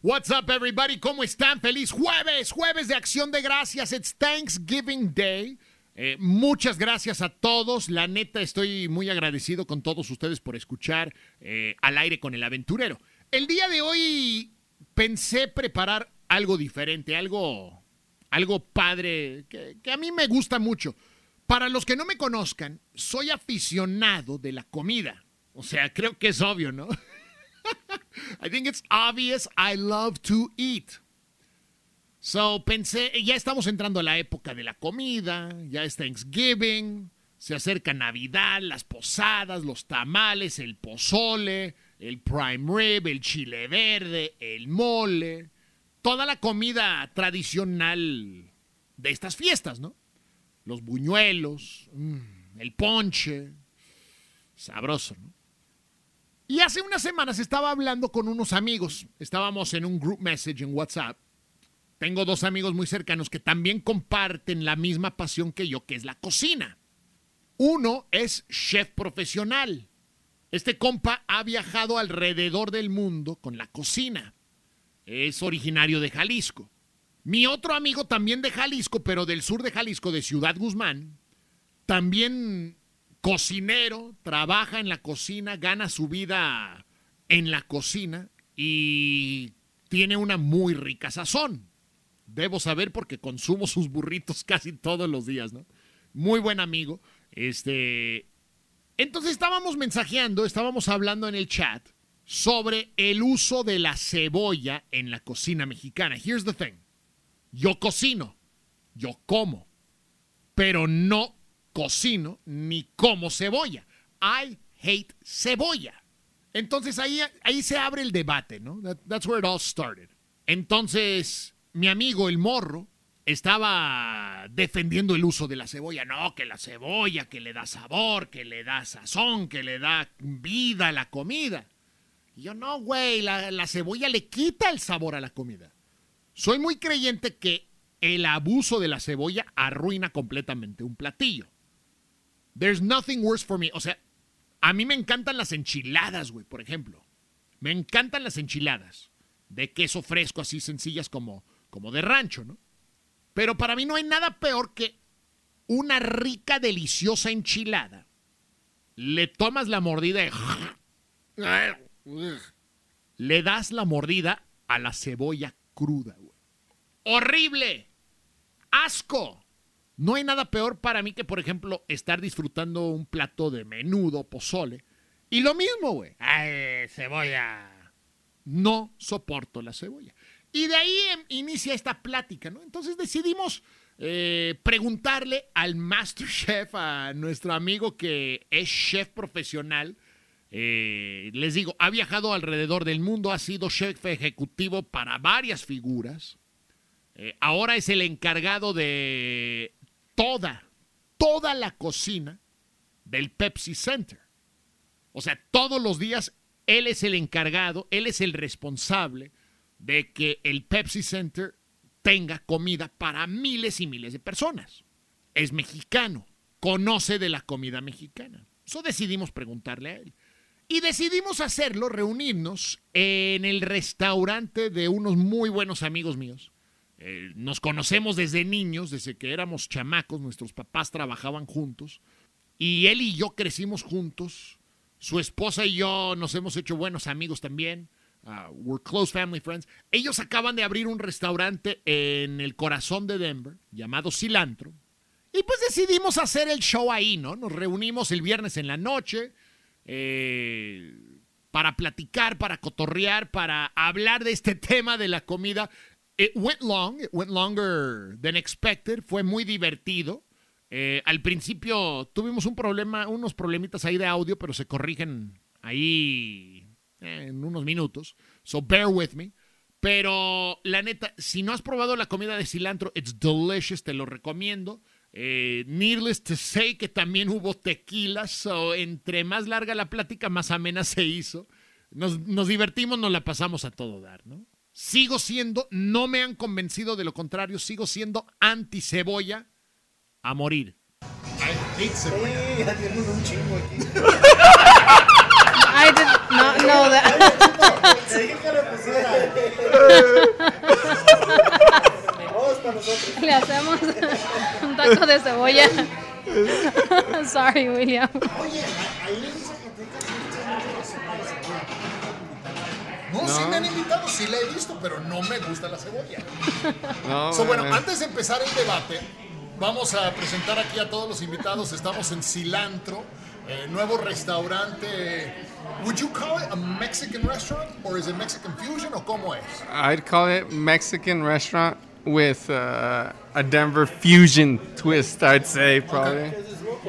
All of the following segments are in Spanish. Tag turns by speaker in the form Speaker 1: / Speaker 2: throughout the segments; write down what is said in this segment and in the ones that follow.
Speaker 1: What's up, everybody? ¿Cómo están? Feliz jueves, jueves de acción de gracias. It's Thanksgiving Day. Eh, muchas gracias a todos. La neta, estoy muy agradecido con todos ustedes por escuchar eh, al aire con el aventurero. El día de hoy pensé preparar algo diferente, algo, algo padre, que, que a mí me gusta mucho. Para los que no me conozcan, soy aficionado de la comida. O sea, creo que es obvio, ¿no? I think it's obvious I love to eat. So pensé, ya estamos entrando a la época de la comida, ya es Thanksgiving, se acerca Navidad, las posadas, los tamales, el pozole, el prime rib, el chile verde, el mole, toda la comida tradicional de estas fiestas, ¿no? Los buñuelos, mm, el ponche, sabroso, ¿no? Y hace unas semanas estaba hablando con unos amigos. Estábamos en un group message en WhatsApp. Tengo dos amigos muy cercanos que también comparten la misma pasión que yo, que es la cocina. Uno es chef profesional. Este compa ha viajado alrededor del mundo con la cocina. Es originario de Jalisco. Mi otro amigo también de Jalisco, pero del sur de Jalisco, de Ciudad Guzmán, también cocinero, trabaja en la cocina, gana su vida en la cocina y tiene una muy rica sazón. Debo saber porque consumo sus burritos casi todos los días, ¿no? Muy buen amigo. Este. Entonces estábamos mensajeando, estábamos hablando en el chat sobre el uso de la cebolla en la cocina mexicana. Here's the thing. Yo cocino, yo como, pero no cocino ni como cebolla. I hate cebolla. Entonces ahí, ahí se abre el debate, ¿no? that's where it all started. Entonces, mi amigo el morro estaba defendiendo el uso de la cebolla. No, que la cebolla, que le da sabor, que le da sazón, que le da vida a la comida. Y yo, no, güey, la, la cebolla le quita el sabor a la comida. Soy muy creyente que el abuso de la cebolla arruina completamente un platillo. There's nothing worse for me. O sea, a mí me encantan las enchiladas, güey, por ejemplo. Me encantan las enchiladas de queso fresco, así sencillas como, como de rancho, ¿no? Pero para mí no hay nada peor que una rica, deliciosa enchilada. Le tomas la mordida y... Le das la mordida a la cebolla cruda, güey. ¡Horrible! ¡Asco! No hay nada peor para mí que, por ejemplo, estar disfrutando un plato de menudo, pozole. Y lo mismo, güey. ¡Ay, cebolla! No soporto la cebolla. Y de ahí em, inicia esta plática, ¿no? Entonces decidimos eh, preguntarle al Master Chef, a nuestro amigo que es chef profesional. Eh, les digo, ha viajado alrededor del mundo, ha sido chef ejecutivo para varias figuras. Eh, ahora es el encargado de toda, toda la cocina del Pepsi Center. O sea, todos los días él es el encargado, él es el responsable de que el Pepsi Center tenga comida para miles y miles de personas. Es mexicano, conoce de la comida mexicana. Eso decidimos preguntarle a él. Y decidimos hacerlo, reunirnos en el restaurante de unos muy buenos amigos míos, eh, nos conocemos desde niños, desde que éramos chamacos, nuestros papás trabajaban juntos y él y yo crecimos juntos. Su esposa y yo nos hemos hecho buenos amigos también. Uh, we're close family friends. Ellos acaban de abrir un restaurante en el corazón de Denver llamado Cilantro. Y pues decidimos hacer el show ahí, ¿no? Nos reunimos el viernes en la noche eh, para platicar, para cotorrear, para hablar de este tema de la comida It went long, it went longer than expected, fue muy divertido. Eh, al principio tuvimos un problema, unos problemitas ahí de audio, pero se corrigen ahí eh, en unos minutos. So bear with me. Pero la neta, si no has probado la comida de cilantro, it's delicious, te lo recomiendo. Eh, needless to say que también hubo tequila, so entre más larga la plática, más amena se hizo. Nos, nos divertimos, nos la pasamos a todo dar, ¿no? Sigo siendo, no me han convencido de lo contrario, sigo siendo anti cebolla a morir. I hate cebolla. un chingo aquí.
Speaker 2: No, no. de-
Speaker 3: Te dije que le pusiera. Vamos para nosotros.
Speaker 2: Le hacemos un taco de cebolla. Sorry, William.
Speaker 3: Oye, ahí en Zacatecas muchas muchas
Speaker 1: No, sí me han invitado, sí la he visto, pero no me gusta la cebolla.
Speaker 4: No,
Speaker 1: So, bueno, antes de empezar el debate, vamos a presentar aquí a todos los invitados. Estamos en Cilantro, eh, nuevo restaurante. Would you call it a Mexican restaurant or is it Mexican fusion o cómo es?
Speaker 4: I'd call it Mexican restaurant with uh, a Denver fusion twist. I'd say probably.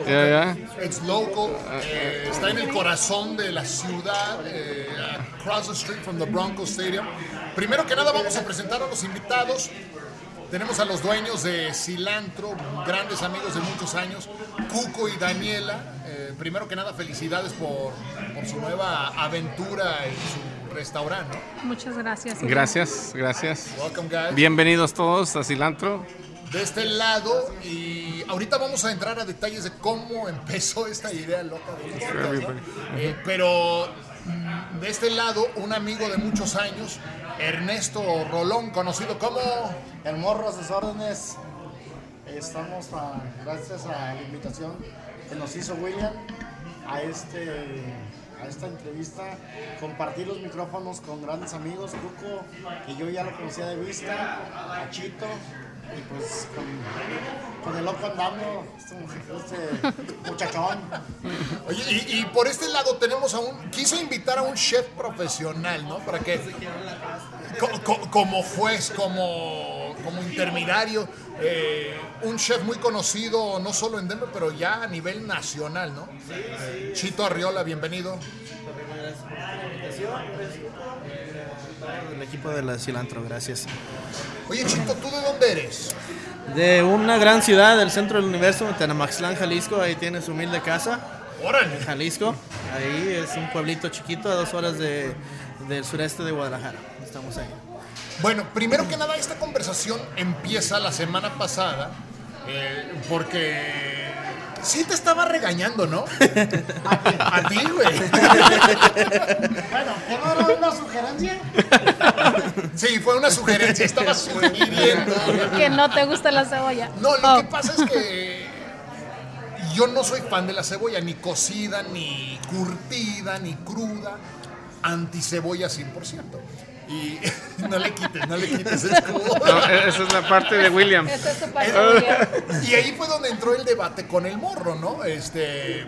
Speaker 4: Yeah, yeah.
Speaker 1: It's local, eh, está en el corazón de la ciudad, eh, across the street from the Broncos Stadium. Primero que nada vamos a presentar a los invitados. Tenemos a los dueños de Cilantro, grandes amigos de muchos años, Cuco y Daniela. Eh, primero que nada, felicidades por, por su nueva aventura en su restaurante. ¿no?
Speaker 2: Muchas gracias.
Speaker 4: Gracias, gracias.
Speaker 1: Welcome, guys.
Speaker 4: Bienvenidos todos a Cilantro.
Speaker 1: de este lado y ahorita vamos a entrar a detalles de cómo empezó esta idea loca de los podcasts, ¿no? Eh, pero de este lado un amigo de muchos años Ernesto Rolón conocido como
Speaker 3: El morro sus órdenes. Estamos gracias a la invitación que nos hizo William a este a esta entrevista, compartir los micrófonos con grandes amigos, Cuco, que yo ya lo conocía de vista, a y pues con, con el loco andando, este, mujer- este muchachón.
Speaker 1: Oye, y, y por este lado tenemos a un quiso invitar a un chef profesional no para que co- co- como juez como como intermediario eh, un chef muy conocido no solo en Denver pero ya a nivel nacional no Eh, Chito Arriola bienvenido
Speaker 5: El equipo de la cilantro, gracias.
Speaker 1: Oye, Chito, ¿tú de dónde eres?
Speaker 5: De una gran ciudad del centro del universo, Tenamaxlán, Jalisco, ahí tiene su humilde casa,
Speaker 1: Órale.
Speaker 5: Jalisco. Ahí es un pueblito chiquito a dos horas de- del sureste de Guadalajara. Estamos ahí.
Speaker 1: Bueno, primero que nada, esta conversación empieza la semana pasada eh, porque sí te estaba regañando, ¿no? A ti, güey.
Speaker 3: Bueno, ¿qué no era una sugerencia?
Speaker 1: Sí, fue una sugerencia. Estaba sugiriendo.
Speaker 2: Que no te gusta la cebolla.
Speaker 1: No, lo
Speaker 2: Oh,
Speaker 1: que pasa es que yo no soy fan de la cebolla, ni cocida, ni curtida, ni cruda. Anti-cebolla 100%. Y no le quites, no le quites. Es como...
Speaker 4: No, e- esa es la parte de William.
Speaker 2: Esta es tu parte, William.
Speaker 1: Y ahí fue donde entró el debate con el morro, ¿no? Este.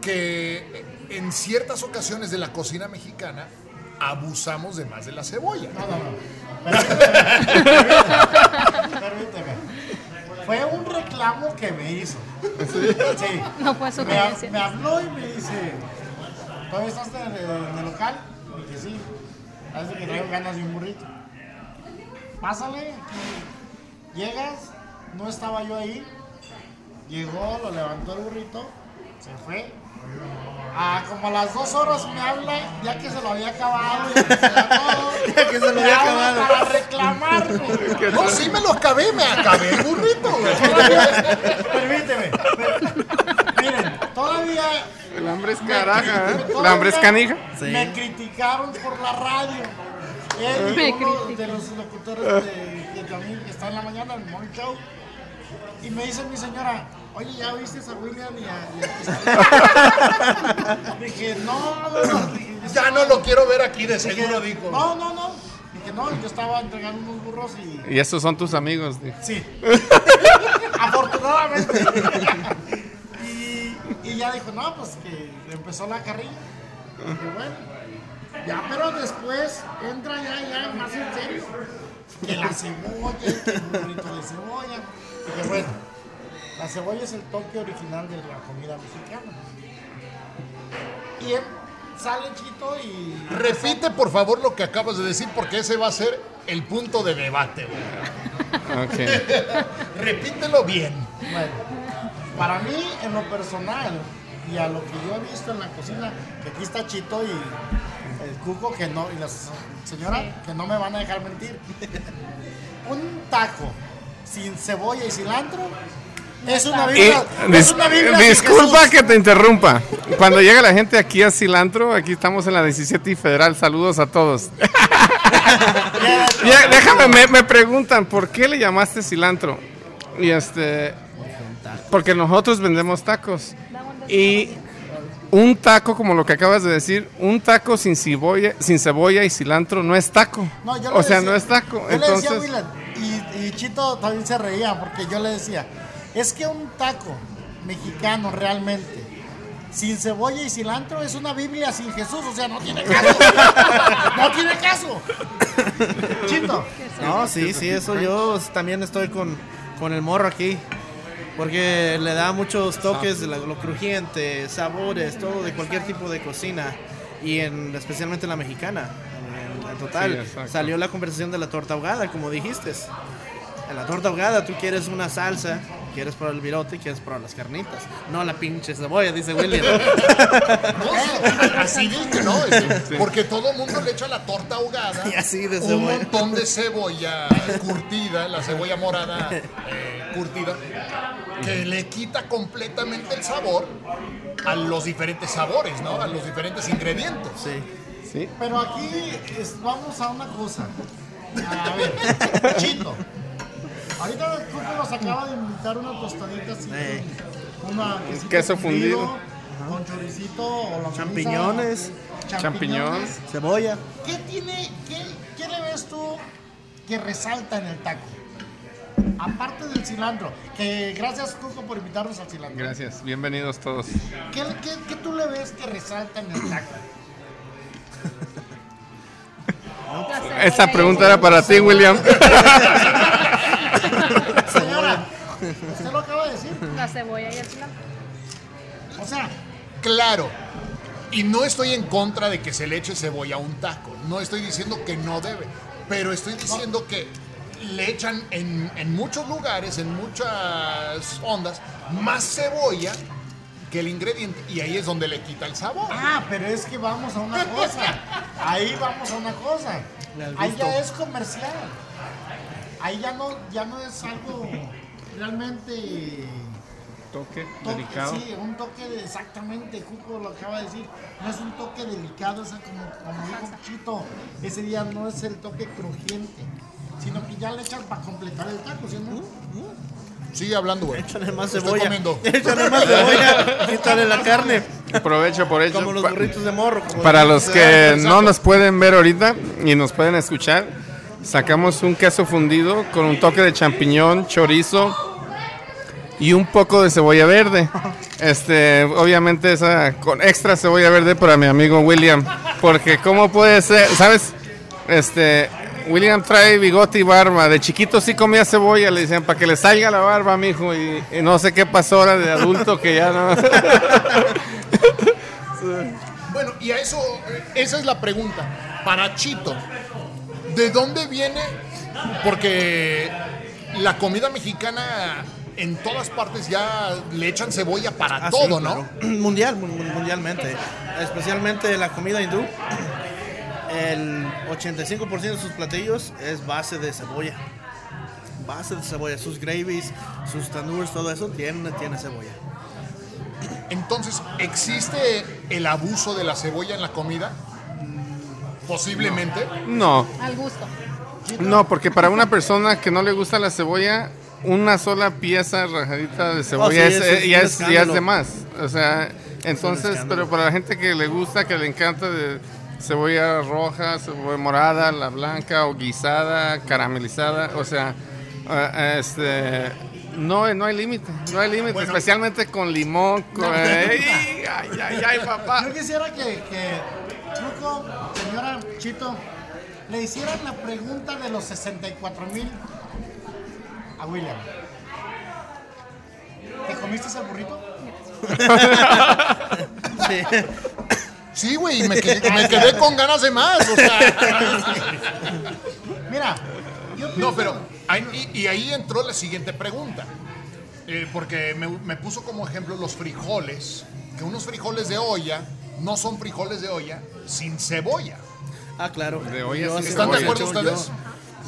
Speaker 1: Que en ciertas ocasiones de la cocina mexicana abusamos de más de la cebolla.
Speaker 3: No, no, no. Permíteme. Permíteme. Fue un reclamo que me hizo. Sí.
Speaker 2: No fue
Speaker 3: Me,
Speaker 2: sugerencia.
Speaker 3: me habló y me dice, ¿todavía estás en el, en el local? Y dije, sí. Parece que traigo ganas de un burrito. Pásale. Llegas, no estaba yo ahí. Llegó, lo levantó el burrito, se fue. Ah, como a las dos horas me habla, ya que se lo había acabado. Ya que se,
Speaker 5: Ya que se lo había acabado.
Speaker 3: Para reclamarme.
Speaker 1: No, sí me lo acabé, me acabé el burrito.
Speaker 3: Permíteme. per- miren, todavía
Speaker 4: El hambre es caraja, ¿eh? El hambre es canija.
Speaker 5: Sí.
Speaker 3: Me criticaron por la radio. Él
Speaker 2: Me
Speaker 3: uno de los locutores de, que también que está en la mañana, en el morning show. Y me dice mi señora, oye, ¿ya viste a William y a, y a- Dije, no, no, no. Dije, yo
Speaker 1: Ya no lo quiero ver aquí, de
Speaker 3: dije,
Speaker 1: seguro dijo.
Speaker 3: No, no, no. Dije, no, yo estaba entregando unos burros y...
Speaker 4: Y estos son tus amigos. dijo.
Speaker 3: Sí. Afortunadamente. Y, y ya dijo, no, pues que empezó la carrilla. Dije, bueno. Ya, pero después entra ya, ya más en serio. Que la cebolla, que el burrito de cebolla. Dije, bueno, la cebolla es el toque original de la comida mexicana. Y em- sale Chito y...
Speaker 1: Repite por favor lo que acabas de decir porque ese va a ser el punto de debate. güey.
Speaker 4: Ok.
Speaker 1: Repítelo bien.
Speaker 3: Bueno, para mí, en lo personal, y a lo que yo he visto en la cocina, que aquí está Chito y el Cuco, que no, y la señora,
Speaker 2: Sí.
Speaker 3: que no me van a dejar mentir. Un taco sin cebolla y cilantro Es una
Speaker 4: Y
Speaker 3: Biblia. es
Speaker 4: dis-
Speaker 3: una Biblia sin
Speaker 4: disculpa que te interrumpa. Cuando llega la gente aquí a Cilantro, aquí estamos en la 17 y Federal, saludos a todos. Déjame, me, me preguntan, ¿por qué le llamaste cilantro? Y este, porque nosotros vendemos tacos. Y un taco, como lo que acabas de decir, un taco sin cebolla, sin cebolla y cilantro no es taco.
Speaker 3: No, yo
Speaker 4: o sea,
Speaker 3: decía-
Speaker 4: no es taco.
Speaker 3: Yo le decía a
Speaker 4: Entonces,
Speaker 3: y, y Chito también se reía porque yo le decía, es que un taco mexicano realmente, sin cebolla y cilantro, es una Biblia sin Jesús, o sea, no tiene caso. no tiene caso. Chito,
Speaker 5: No, sí, sí, eso yo también estoy con, con el morro aquí. Porque le da muchos toques de lo crujiente, sabores, todo de cualquier tipo de cocina. Y en, especialmente la mexicana. En, en total,
Speaker 4: Sí,
Speaker 5: salió la conversación de la torta ahogada, como dijiste. En la torta ahogada tú quieres una salsa, quieres probar el virote y quieres probar las carnitas. No la pinche cebolla, dice William.
Speaker 1: No, así dije, ¿no? Porque todo el mundo le echa la torta ahogada.
Speaker 5: Y así de
Speaker 1: Un montón de cebolla curtida, la cebolla morada eh, curtida, que le quita completamente el sabor a los diferentes sabores, ¿no? A los diferentes ingredientes.
Speaker 5: Sí.
Speaker 4: sí.
Speaker 3: pero aquí es- vamos a una cosa. A ver, Chito. Ahorita Cuco nos acaba de invitar una tostadita así.
Speaker 5: Ey.
Speaker 3: Una quesito
Speaker 4: Queso fundido.
Speaker 3: Con choricito o la
Speaker 5: Champiñones.
Speaker 4: Champiñón.
Speaker 5: Cebolla.
Speaker 3: ¿Qué tiene, qué, qué le ves tú que resalta en el taco? Aparte del cilantro, que gracias Cuco por invitarnos al cilantro.
Speaker 4: Gracias, bienvenidos todos.
Speaker 3: ¿Qué, qué, qué tú le ves que resalta en el taco?
Speaker 2: Y
Speaker 4: pregunta era para ti, William.
Speaker 3: Señora, usted lo acaba de decir.
Speaker 2: La cebolla y el cilantro.
Speaker 3: O sea,
Speaker 1: Claro. Y no estoy en contra de que se le eche cebolla a un taco. No estoy diciendo que no debe. Pero estoy diciendo que le echan en, en muchos lugares, en muchas ondas, más cebolla que el ingrediente. Y ahí es donde le quita el sabor.
Speaker 3: ah, pero es que vamos a una cosa. Ahí vamos a una cosa. Ahí ya es comercial. Ahí ya no, ya no es algo realmente
Speaker 4: Toque
Speaker 3: toque,
Speaker 4: delicado.
Speaker 3: sí, un toque de exactamente, Cuco lo acaba de decir, no es un toque delicado, es como, como dijo Chito, ese día no es el toque crujiente, sino que ya le echan para completar el taco, ¿sí, no?
Speaker 1: Sigue hablando, güey.
Speaker 5: Échale más cebolla.
Speaker 1: comiendo.
Speaker 5: Échale más cebolla. Quítale la carne.
Speaker 4: Aprovecho por ello.
Speaker 5: Como los burritos de morro. como
Speaker 4: Para los que no nos pueden ver ahorita y nos pueden escuchar, sacamos un queso fundido con un toque de champiñón, chorizo y un poco de cebolla verde. Este, obviamente esa con extra cebolla verde para mi amigo William, porque cómo puede ser, ¿sabes? Este, William trae bigote y barba. De chiquito sí comía cebolla, le decían para que le salga la barba, mijo, y, y no sé qué pasó ahora de adulto que ya no.
Speaker 1: Bueno, y a eso, eh, esa es la pregunta. Para Chito, ¿de dónde viene? Porque la comida mexicana en todas partes ya le echan cebolla para
Speaker 5: Ah, sí,
Speaker 1: todo, ¿no?
Speaker 5: claro. Mundial, mu- mu- mundialmente. Especialmente la comida hindú. El 85% de sus platillos es base de cebolla. Base de cebolla. Sus gravies, sus tandoors, todo eso tiene, tiene cebolla.
Speaker 1: Entonces, ¿existe el abuso de la cebolla en la comida? Posiblemente.
Speaker 4: No,
Speaker 2: Al gusto.
Speaker 4: No, porque para una persona que no le gusta la cebolla, una sola pieza rajadita de cebolla
Speaker 5: Oh, sí,
Speaker 4: es,
Speaker 5: eso es
Speaker 4: eh, ya, es, ya es de más. O sea, entonces, pero para la gente que le gusta, que le encanta de cebolla roja, cebolla morada, la blanca o guisada, caramelizada, o sea, eh, este, no, no hay límite, no hay límite,
Speaker 1: Bueno.
Speaker 4: especialmente con limón, con, ay, ay, ay, ay, papá.
Speaker 3: Yo quisiera que, que Truco, señora Chito, le hicieran la pregunta de los 64 mil a William. ¿Te comiste el burrito?
Speaker 5: Sí.
Speaker 1: Sí, güey, me quedé, me quedé con ganas de más. O sea,
Speaker 3: Mira, yo
Speaker 1: no,
Speaker 3: pienso-
Speaker 1: pero ahí- y, y ahí entró la siguiente pregunta. Eh, porque me, me puso como ejemplo los frijoles, que unos frijoles de olla no son frijoles de olla sin cebolla.
Speaker 5: Ah, claro.
Speaker 4: De sin
Speaker 5: así
Speaker 1: ¿Están de
Speaker 5: he
Speaker 1: acuerdo
Speaker 5: hecho,
Speaker 1: ustedes?
Speaker 5: yo-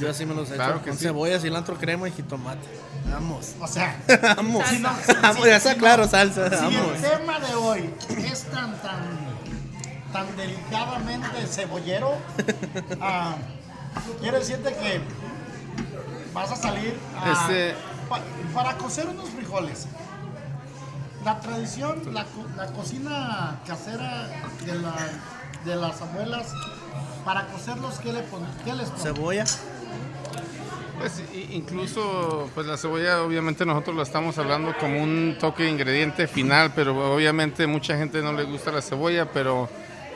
Speaker 5: Yo así me los he
Speaker 4: Claro
Speaker 5: hecho con
Speaker 4: sí.
Speaker 5: cebolla, cilantro, crema y jitomate. Vamos.
Speaker 3: O sea,
Speaker 5: Vamos.
Speaker 3: Si no-
Speaker 5: Vamos,
Speaker 3: si-
Speaker 5: ya está
Speaker 3: si
Speaker 5: claro,
Speaker 3: no-
Speaker 5: salsa.
Speaker 3: si
Speaker 5: Vamos.
Speaker 3: el tema de hoy es tan, tan, tan delicadamente cebollero, ah, quiero decirte que vas a salir a-
Speaker 4: Este-
Speaker 3: pa- para cocer unos frijoles. La tradición, la, la cocina casera de, la, de las abuelas, para cocerlos, ¿qué, le pon- qué les ponen?
Speaker 5: Cebolla.
Speaker 4: Pues incluso, pues la cebolla, obviamente nosotros la estamos hablando como un toque de ingrediente final, pero obviamente mucha gente no le gusta la cebolla, pero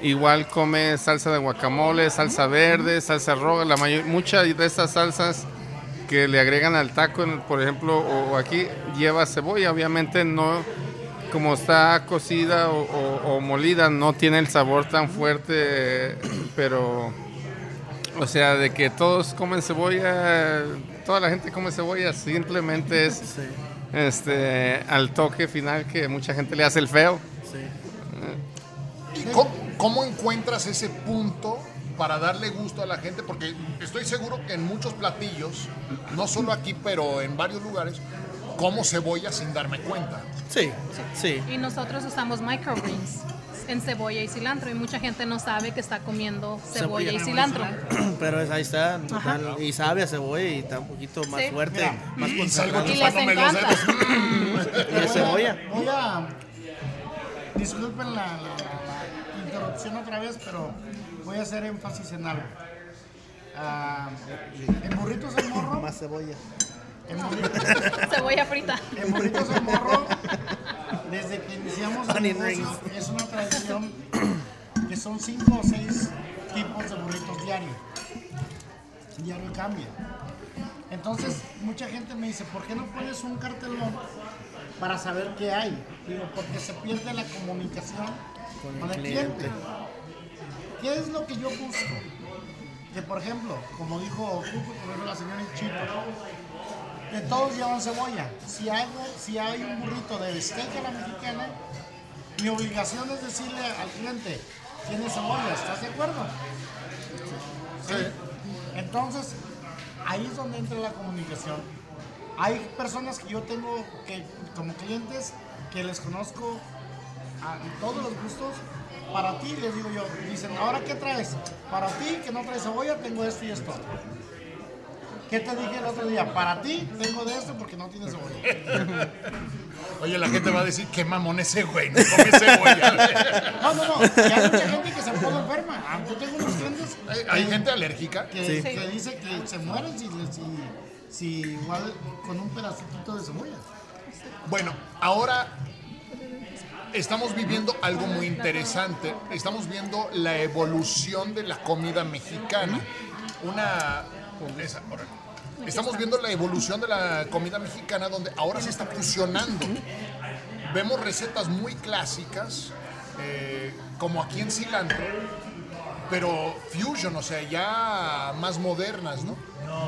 Speaker 4: igual come salsa de guacamole, salsa verde, salsa roja, la mayor, muchas de estas salsas que le agregan al taco, por ejemplo, o aquí lleva cebolla, obviamente no, como está cocida o, o- o molida, no tiene el sabor tan fuerte, pero o sea, de que todos comen cebolla, toda la gente come cebolla, simplemente es
Speaker 5: Sí,
Speaker 4: este al toque final que mucha gente le hace el feo.
Speaker 5: sí.
Speaker 1: ¿Y cómo, cómo encuentras ese punto para darle gusto a la gente? Porque estoy seguro que en muchos platillos, no solo aquí, pero en varios lugares, como cebolla sin darme cuenta.
Speaker 5: Sí, sí.
Speaker 2: Y nosotros usamos microgreens en cebolla y cilantro y mucha gente no sabe que está comiendo cebolla y cilantro.
Speaker 5: Pero es- ahí está. Y sabe a cebolla y está un poquito más
Speaker 2: Sí.
Speaker 5: fuerte,
Speaker 3: Mira,
Speaker 5: más concentrado.
Speaker 2: Y les encanta.
Speaker 5: de cebolla.
Speaker 3: Voy a. Disculpen la, la- la interrupción otra vez, pero voy a hacer énfasis en algo. Ah, en burritos de morro.
Speaker 5: Más cebolla.
Speaker 3: En burritos. En burritos de morro, desde que iniciamos el negocio, es una tradición que son cinco o seis tipos de burritos diario. Diario cambia. Entonces, mucha gente me dice, ¿por qué no pones un cartelón para saber qué hay? Digo, porque se pierde la comunicación con, el cliente. ¿Qué es lo que yo busco? Que, por ejemplo, como dijo Cuco, como dijo la señora Chito, que todos llevan cebolla. Si, hago, si hay un burrito de steak a la mexicana, mi obligación es decirle al cliente, tiene cebolla, ¿estás de acuerdo? Sí. Entonces, ahí es donde entra la comunicación. Hay personas que yo tengo que, como clientes que les conozco a todos los gustos. Para ti, les digo yo, dicen, ¿ahora qué traes? Para ti, que no traes cebolla, tengo esto y esto. ¿Qué te dije el otro día? Para ti, tengo de esto porque no tienes cebolla.
Speaker 1: Oye, la gente va a decir, qué mamón ese güey, no come cebolla.
Speaker 3: No, no, no. Y hay mucha gente que se pone enferma. Ah, Yo tengo unos clientes
Speaker 1: Hay- gente alérgica.
Speaker 3: que,
Speaker 5: Sí.
Speaker 3: que dice que se mueren si, si, si igual con un pedacito de cebolla.
Speaker 1: Bueno, ahora estamos viviendo algo muy interesante. Estamos viendo la evolución de la comida mexicana. Una. esa, órale. Estamos viendo la evolución de la comida mexicana donde ahora se está fusionando. Vemos recetas muy clásicas, eh, como aquí en cilantro, pero fusion, o sea, ya más modernas, ¿no?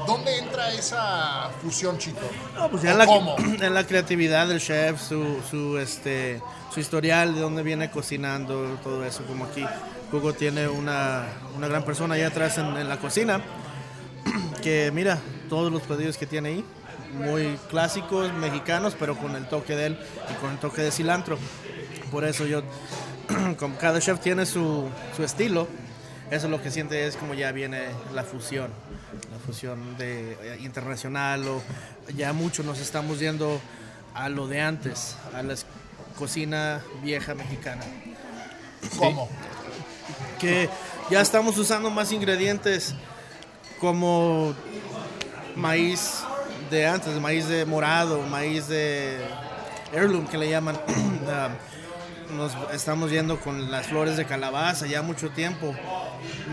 Speaker 1: ¿Dónde entra esa fusión, Chito?
Speaker 5: No, pues ya
Speaker 1: ¿O
Speaker 5: en la,
Speaker 1: ¿Cómo?
Speaker 5: en la creatividad del chef, su, su, este, su historial, de dónde viene cocinando, todo eso, como aquí. Hugo tiene una, una gran persona allá atrás en, en la cocina, que mira todos los pedidos que tiene ahí, muy clásicos, mexicanos, pero con el toque de él y con el toque de cilantro. Por eso yo, como cada chef tiene su, su estilo, eso lo que siente es como ya viene la fusión, la fusión de eh, internacional o ya mucho nos estamos yendo a lo de antes, a la cocina vieja mexicana,
Speaker 1: ¿Cómo?
Speaker 5: que ya estamos usando más ingredientes como maíz de antes, maíz de morado, maíz de heirloom que le llaman. Ah, Nos estamos yendo con las flores de calabaza ya mucho tiempo.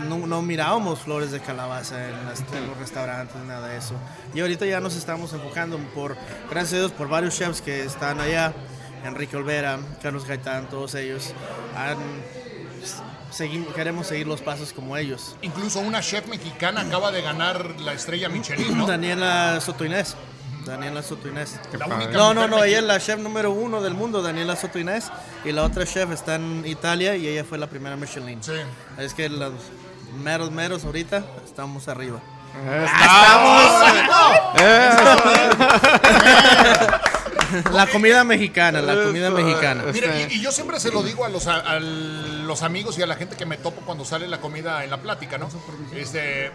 Speaker 5: No, mirábamos flores de calabaza en los restaurantes, nada de eso. Y ahorita ya nos estamos enfocando por, gracias a Dios, por varios chefs que están allá. Enrique Olvera, Carlos Gaitán, todos ellos. han- queremos seguir los pasos como ellos.
Speaker 1: Incluso una chef mexicana acaba de ganar la estrella Michelin, ¿no?
Speaker 5: Daniela Soto Inés. Daniela Soto Inés.
Speaker 1: La
Speaker 4: padre.
Speaker 1: única
Speaker 5: No, no, no, ella es la chef número uno del mundo, Daniela Soto Inés. Y la otra chef está en Italia y ella fue la primera Michelin.
Speaker 1: Sí.
Speaker 5: Es que los meros, meros ahorita estamos arriba. La comida mexicana, la comida mexicana.
Speaker 1: Mira, y, y yo siempre se lo digo a los, a, a los amigos y a la gente que me topo cuando sale la comida en la plática, ¿no? Este,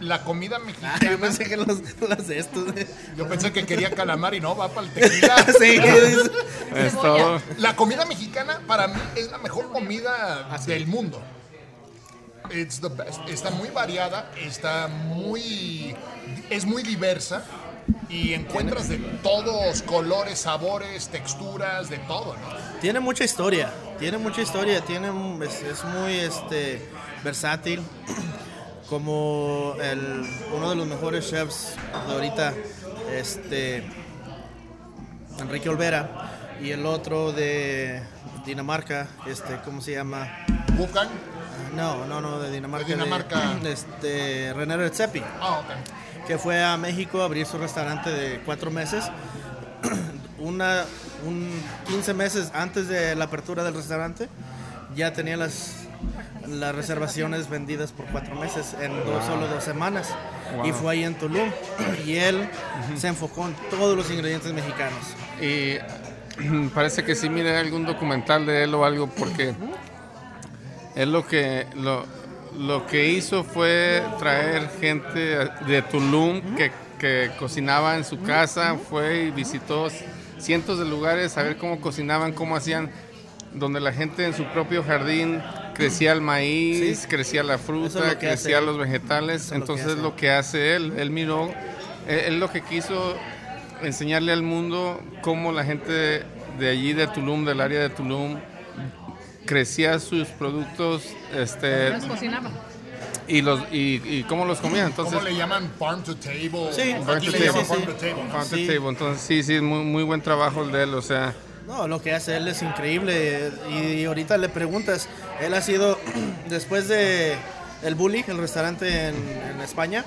Speaker 1: la comida
Speaker 5: Ah,
Speaker 1: mexicana.
Speaker 5: yo pensé que los, los de estos.
Speaker 1: Yo pensé que quería calamar y no, va para el tequila.
Speaker 5: Sí,
Speaker 4: Es todo.
Speaker 1: La comida mexicana para mí es la mejor comida del mundo. It's the best. Está muy variada, está muy. es muy diversa y encuentras de todos colores, sabores, texturas, de todo, ¿no?
Speaker 5: Tiene mucha historia, tiene mucha historia, tiene, es, es muy este, versátil. Como el, uno de los mejores chefs de ahorita, este, Enrique Olvera, y el otro de Dinamarca, este, ¿cómo se llama?
Speaker 1: Wolfgang.
Speaker 5: No, no, no, de Dinamarca.
Speaker 1: De Dinamarca.
Speaker 5: este, René Redzepi,
Speaker 1: Ah, ok.
Speaker 5: Que fue a México a abrir su restaurante de cuatro meses. Una, un 15 meses antes de la apertura del restaurante, ya tenía las, las reservaciones vendidas por cuatro meses en dos, solo dos semanas. Y fue ahí en Tulum. Y él se enfocó en todos los ingredientes mexicanos.
Speaker 4: Y parece que sí miré algún documental de él o algo porque él lo que lo, lo que hizo fue traer gente de Tulum que, que cocinaba en su casa, fue y visitó cientos de lugares a ver cómo cocinaban, cómo hacían, donde la gente en su propio jardín crecía el maíz,
Speaker 5: Sí.
Speaker 4: crecía la
Speaker 5: es
Speaker 4: fruta,
Speaker 5: lo
Speaker 4: crecía los vegetales,
Speaker 5: Eso es lo que
Speaker 4: entonces lo que hace él, él miró, él, él lo que quiso enseñarle al mundo cómo la gente de, de allí, de Tulum, del área de Tulum, crecía sus productos este,
Speaker 2: Los cocinaba.
Speaker 4: y, los, y, y cómo los comía. Entonces,
Speaker 1: ¿Cómo le llaman farm to table?
Speaker 5: Sí,
Speaker 4: farm to
Speaker 1: le
Speaker 4: table.
Speaker 1: farm to table.
Speaker 4: Farm to
Speaker 5: Sí.
Speaker 4: Table. Entonces, sí, sí, muy, muy buen trabajo el de él. O sea,
Speaker 5: No, lo que hace él es increíble. Y ahorita le preguntas, él ha sido, después de El Bully, el restaurante en, en España,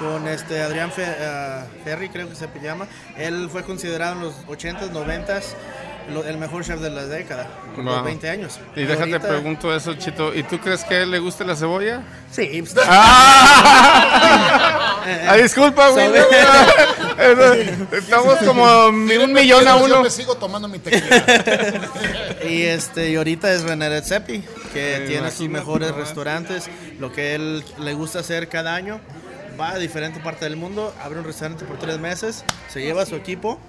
Speaker 5: con este Adrián Fe- ah, Ferri, creo que se llama, él fue considerado en los 80s, 90s lo- el mejor chef de la década, por los
Speaker 4: Wow.
Speaker 5: 20 años.
Speaker 4: y déjate
Speaker 5: ahorita-
Speaker 4: pregunto eso, Chito. ¿Y tú crees que a él le guste la cebolla?
Speaker 5: Sí, pues,
Speaker 4: Ah, disculpa, güey. Estamos como un millón a
Speaker 1: Yo
Speaker 4: uno.
Speaker 1: me sigo tomando mi tequila.
Speaker 5: Y este y ahorita es René Redzepi, que
Speaker 4: Me
Speaker 5: tiene sus mejores
Speaker 4: ¿no?
Speaker 5: restaurantes, lo que él le gusta hacer cada año. Va a diferente parte del mundo, abre un restaurante por tres meses, se lleva a su equipo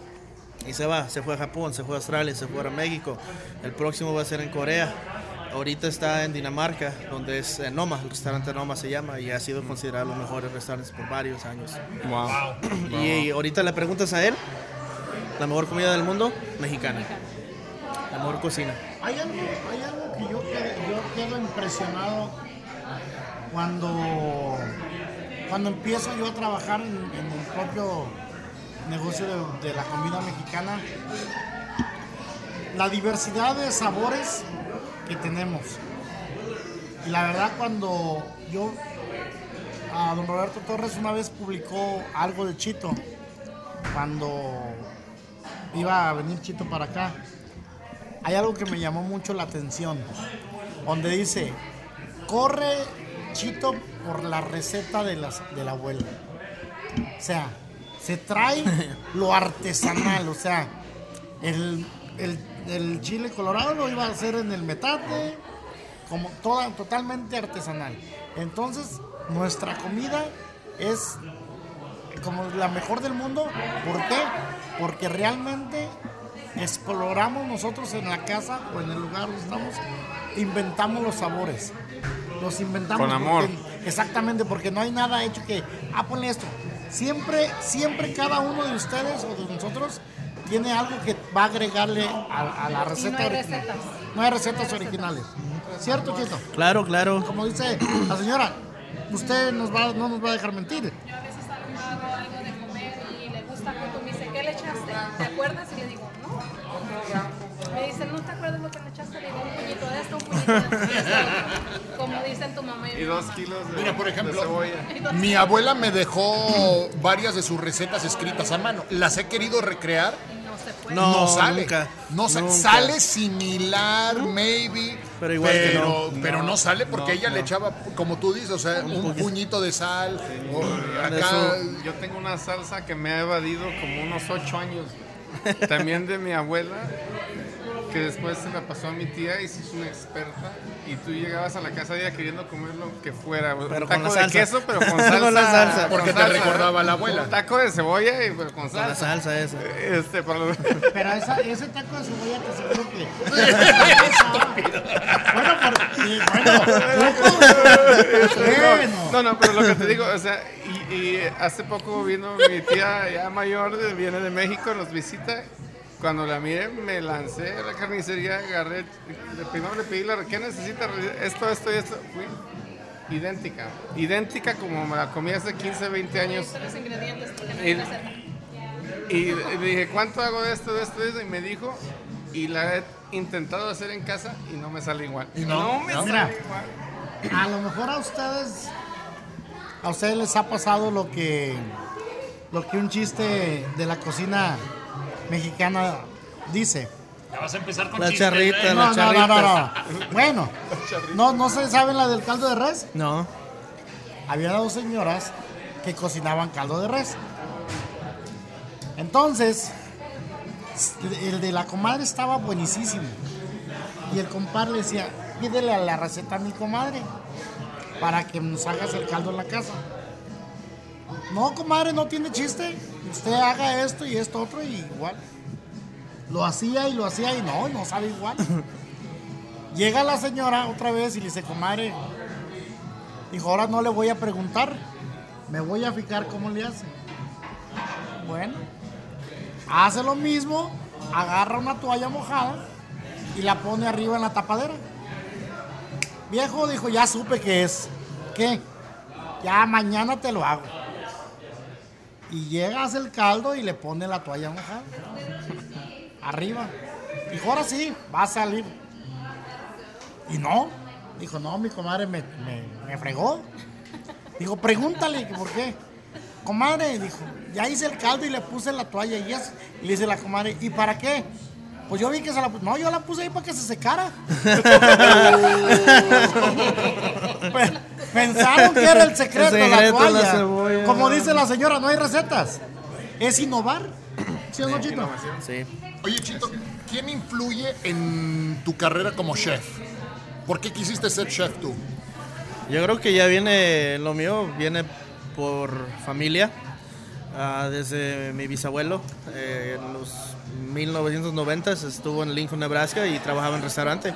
Speaker 5: y se va. Se fue a Japón, se fue a Australia, se fue a México. El próximo va a ser en Corea. Ahorita está en Dinamarca, donde es eh, Noma, el restaurante Noma se llama, y ha sido considerado los mejores restaurantes por varios años.
Speaker 4: Wow.
Speaker 5: Y ahorita le preguntas a él, la mejor comida del mundo, mexicana. La mejor cocina.
Speaker 3: Hay algo, hay algo que yo, yo quedo impresionado cuando, cuando empiezo yo a trabajar en, en el propio negocio de, la comida mexicana. La diversidad de sabores que tenemos. Y la verdad cuando yo, a don Roberto Torres una vez publicó algo de Chito, cuando iba a venir Chito para acá hay algo que me llamó mucho la atención, donde dice, corre Chito por la receta de, las, de la abuela. O sea, se trae lo artesanal, o sea, el, el- el chile colorado lo iba a hacer en el metate, como toda, totalmente artesanal. Entonces, nuestra comida es como la mejor del mundo. ¿Por qué? Porque realmente exploramos nosotros en la casa o en el lugar donde estamos, inventamos los sabores. Los inventamos.
Speaker 4: Con amor.
Speaker 3: porque- exactamente, porque no hay nada hecho que, ah, ponle esto. Siempre, siempre cada uno de ustedes o de nosotros tiene algo que va a agregarle a, a la receta
Speaker 2: hay
Speaker 3: original.
Speaker 2: recetas.
Speaker 3: No hay recetas originales. ¿Cierto, Chito?
Speaker 5: Claro, claro.
Speaker 3: Como dice la señora, usted nos va, no nos va a dejar mentir.
Speaker 2: Yo a veces hago algo de comer y le gusta mucho. Me dice, ¿qué le echaste? ¿Te acuerdas? Y yo digo, no. Me dice, ¿no te acuerdas lo que le echaste? Le digo, un puñito de esto, un puñito de esto. y esto". Como dicen tu mamá y
Speaker 4: Y dos kilos de,
Speaker 1: Mira, por ejemplo,
Speaker 4: de cebolla.
Speaker 1: mi abuela me dejó varias de sus recetas escritas a mano. Las he querido recrear.
Speaker 2: no se puede.
Speaker 5: No,
Speaker 1: sale.
Speaker 5: nunca,
Speaker 1: No sa-
Speaker 5: nunca.
Speaker 1: sale similar, maybe.
Speaker 5: Pero igual que
Speaker 1: pero,
Speaker 5: no.
Speaker 1: pero no, sale porque
Speaker 4: no,
Speaker 1: ella le echaba, como tú dices, o sea, un puñito de sal. o acá.
Speaker 5: Eso-
Speaker 4: Yo tengo una salsa que me ha evadido como unos ocho años. También de mi abuela, que después se la pasó a mi tía y se hizo una experta. Y tú llegabas a la casa de ella queriendo comer lo que fuera. un
Speaker 5: Pero
Speaker 4: taco
Speaker 5: con la
Speaker 4: de queso, pero con salsa.
Speaker 5: Con la salsa.
Speaker 1: Porque
Speaker 4: con
Speaker 1: te recordaba a la abuela.
Speaker 4: Un taco de cebolla y pero con
Speaker 5: Con la
Speaker 4: salsa.
Speaker 5: salsa esa.
Speaker 4: Este, los-
Speaker 3: Pero esa, ese taco de cebolla te aseguro que. bueno, porque. Bueno, bueno.
Speaker 4: No, no, pero lo que te digo, o sea, y, y hace poco vino mi tía ya mayor, viene de México, nos visita. Cuando la miré, me lancé a la carnicería, agarré, le- primero le pedí, la, ¿qué necesita? Esto, esto y esto. Fui idéntica, idéntica como me la comí hace 15, 20 años.
Speaker 2: Los ingredientes, porque no
Speaker 4: Y-. Y le dije, ¿cuánto hago de esto, de esto, de esto? Y me dijo, y la he intentado hacer en casa y no me sale igual.
Speaker 1: ¿Y no?
Speaker 4: me
Speaker 1: ¿No?
Speaker 4: sale
Speaker 3: Mira.
Speaker 4: igual.
Speaker 3: A lo mejor a ustedes. A ustedes les ha pasado lo que. Lo que un chiste de la cocina mexicana dice.
Speaker 6: Ya vas a empezar con
Speaker 5: La
Speaker 6: chistes,
Speaker 5: charrita,
Speaker 6: ¿eh?
Speaker 5: la-
Speaker 3: No, no, no, no, no. Bueno, no, no se saben la del caldo de res.
Speaker 5: No.
Speaker 3: había dos señoras que cocinaban caldo de res. Entonces, el de la comadre estaba buenísimo. Y el compadre le decía, pídele a la receta a mi comadre para que nos hagas el caldo en la casa. No, comadre, no tiene chiste. Usted haga esto y esto otro y igual. Lo hacía y lo hacía y no, no sabe igual. Llega la señora otra vez y le dice, comadre, Dijo, ahora no le voy a preguntar, me voy a fijar cómo le hace. Bueno, hace lo mismo, agarra una toalla mojada y la pone arriba en la tapadera. Viejo dijo, ya supe que es. ¿Qué? Ya mañana te lo hago. Y llega, hace el caldo y le pone la toalla mojada. Arriba. Dijo, ahora sí, va a salir. Y no. Dijo, no, mi comadre me, me, me fregó. Dijo, pregúntale, ¿por qué? Comadre, dijo, ya hice el caldo y le puse la toalla y. Y le dice la comadre, ¿y para qué? Pues yo vi que se la puse. No, yo la puse ahí para que se secara. Pe- Pensaron que era el secreto,
Speaker 5: El
Speaker 3: la
Speaker 5: secreto, la
Speaker 3: toalla.
Speaker 5: cebolla.
Speaker 3: Como dice la señora, no hay recetas. Es innovar. ¿Sí o no, Chito?
Speaker 5: Sí.
Speaker 1: Oye, Chito, ¿quién influye en tu carrera como chef? ¿Por qué quisiste ser chef tú?
Speaker 5: Yo creo que ya viene, lo mío viene por familia. Ah, desde mi bisabuelo, eh, en los 1990 estuvo en Lincoln, Nebraska y trabajaba en restaurante.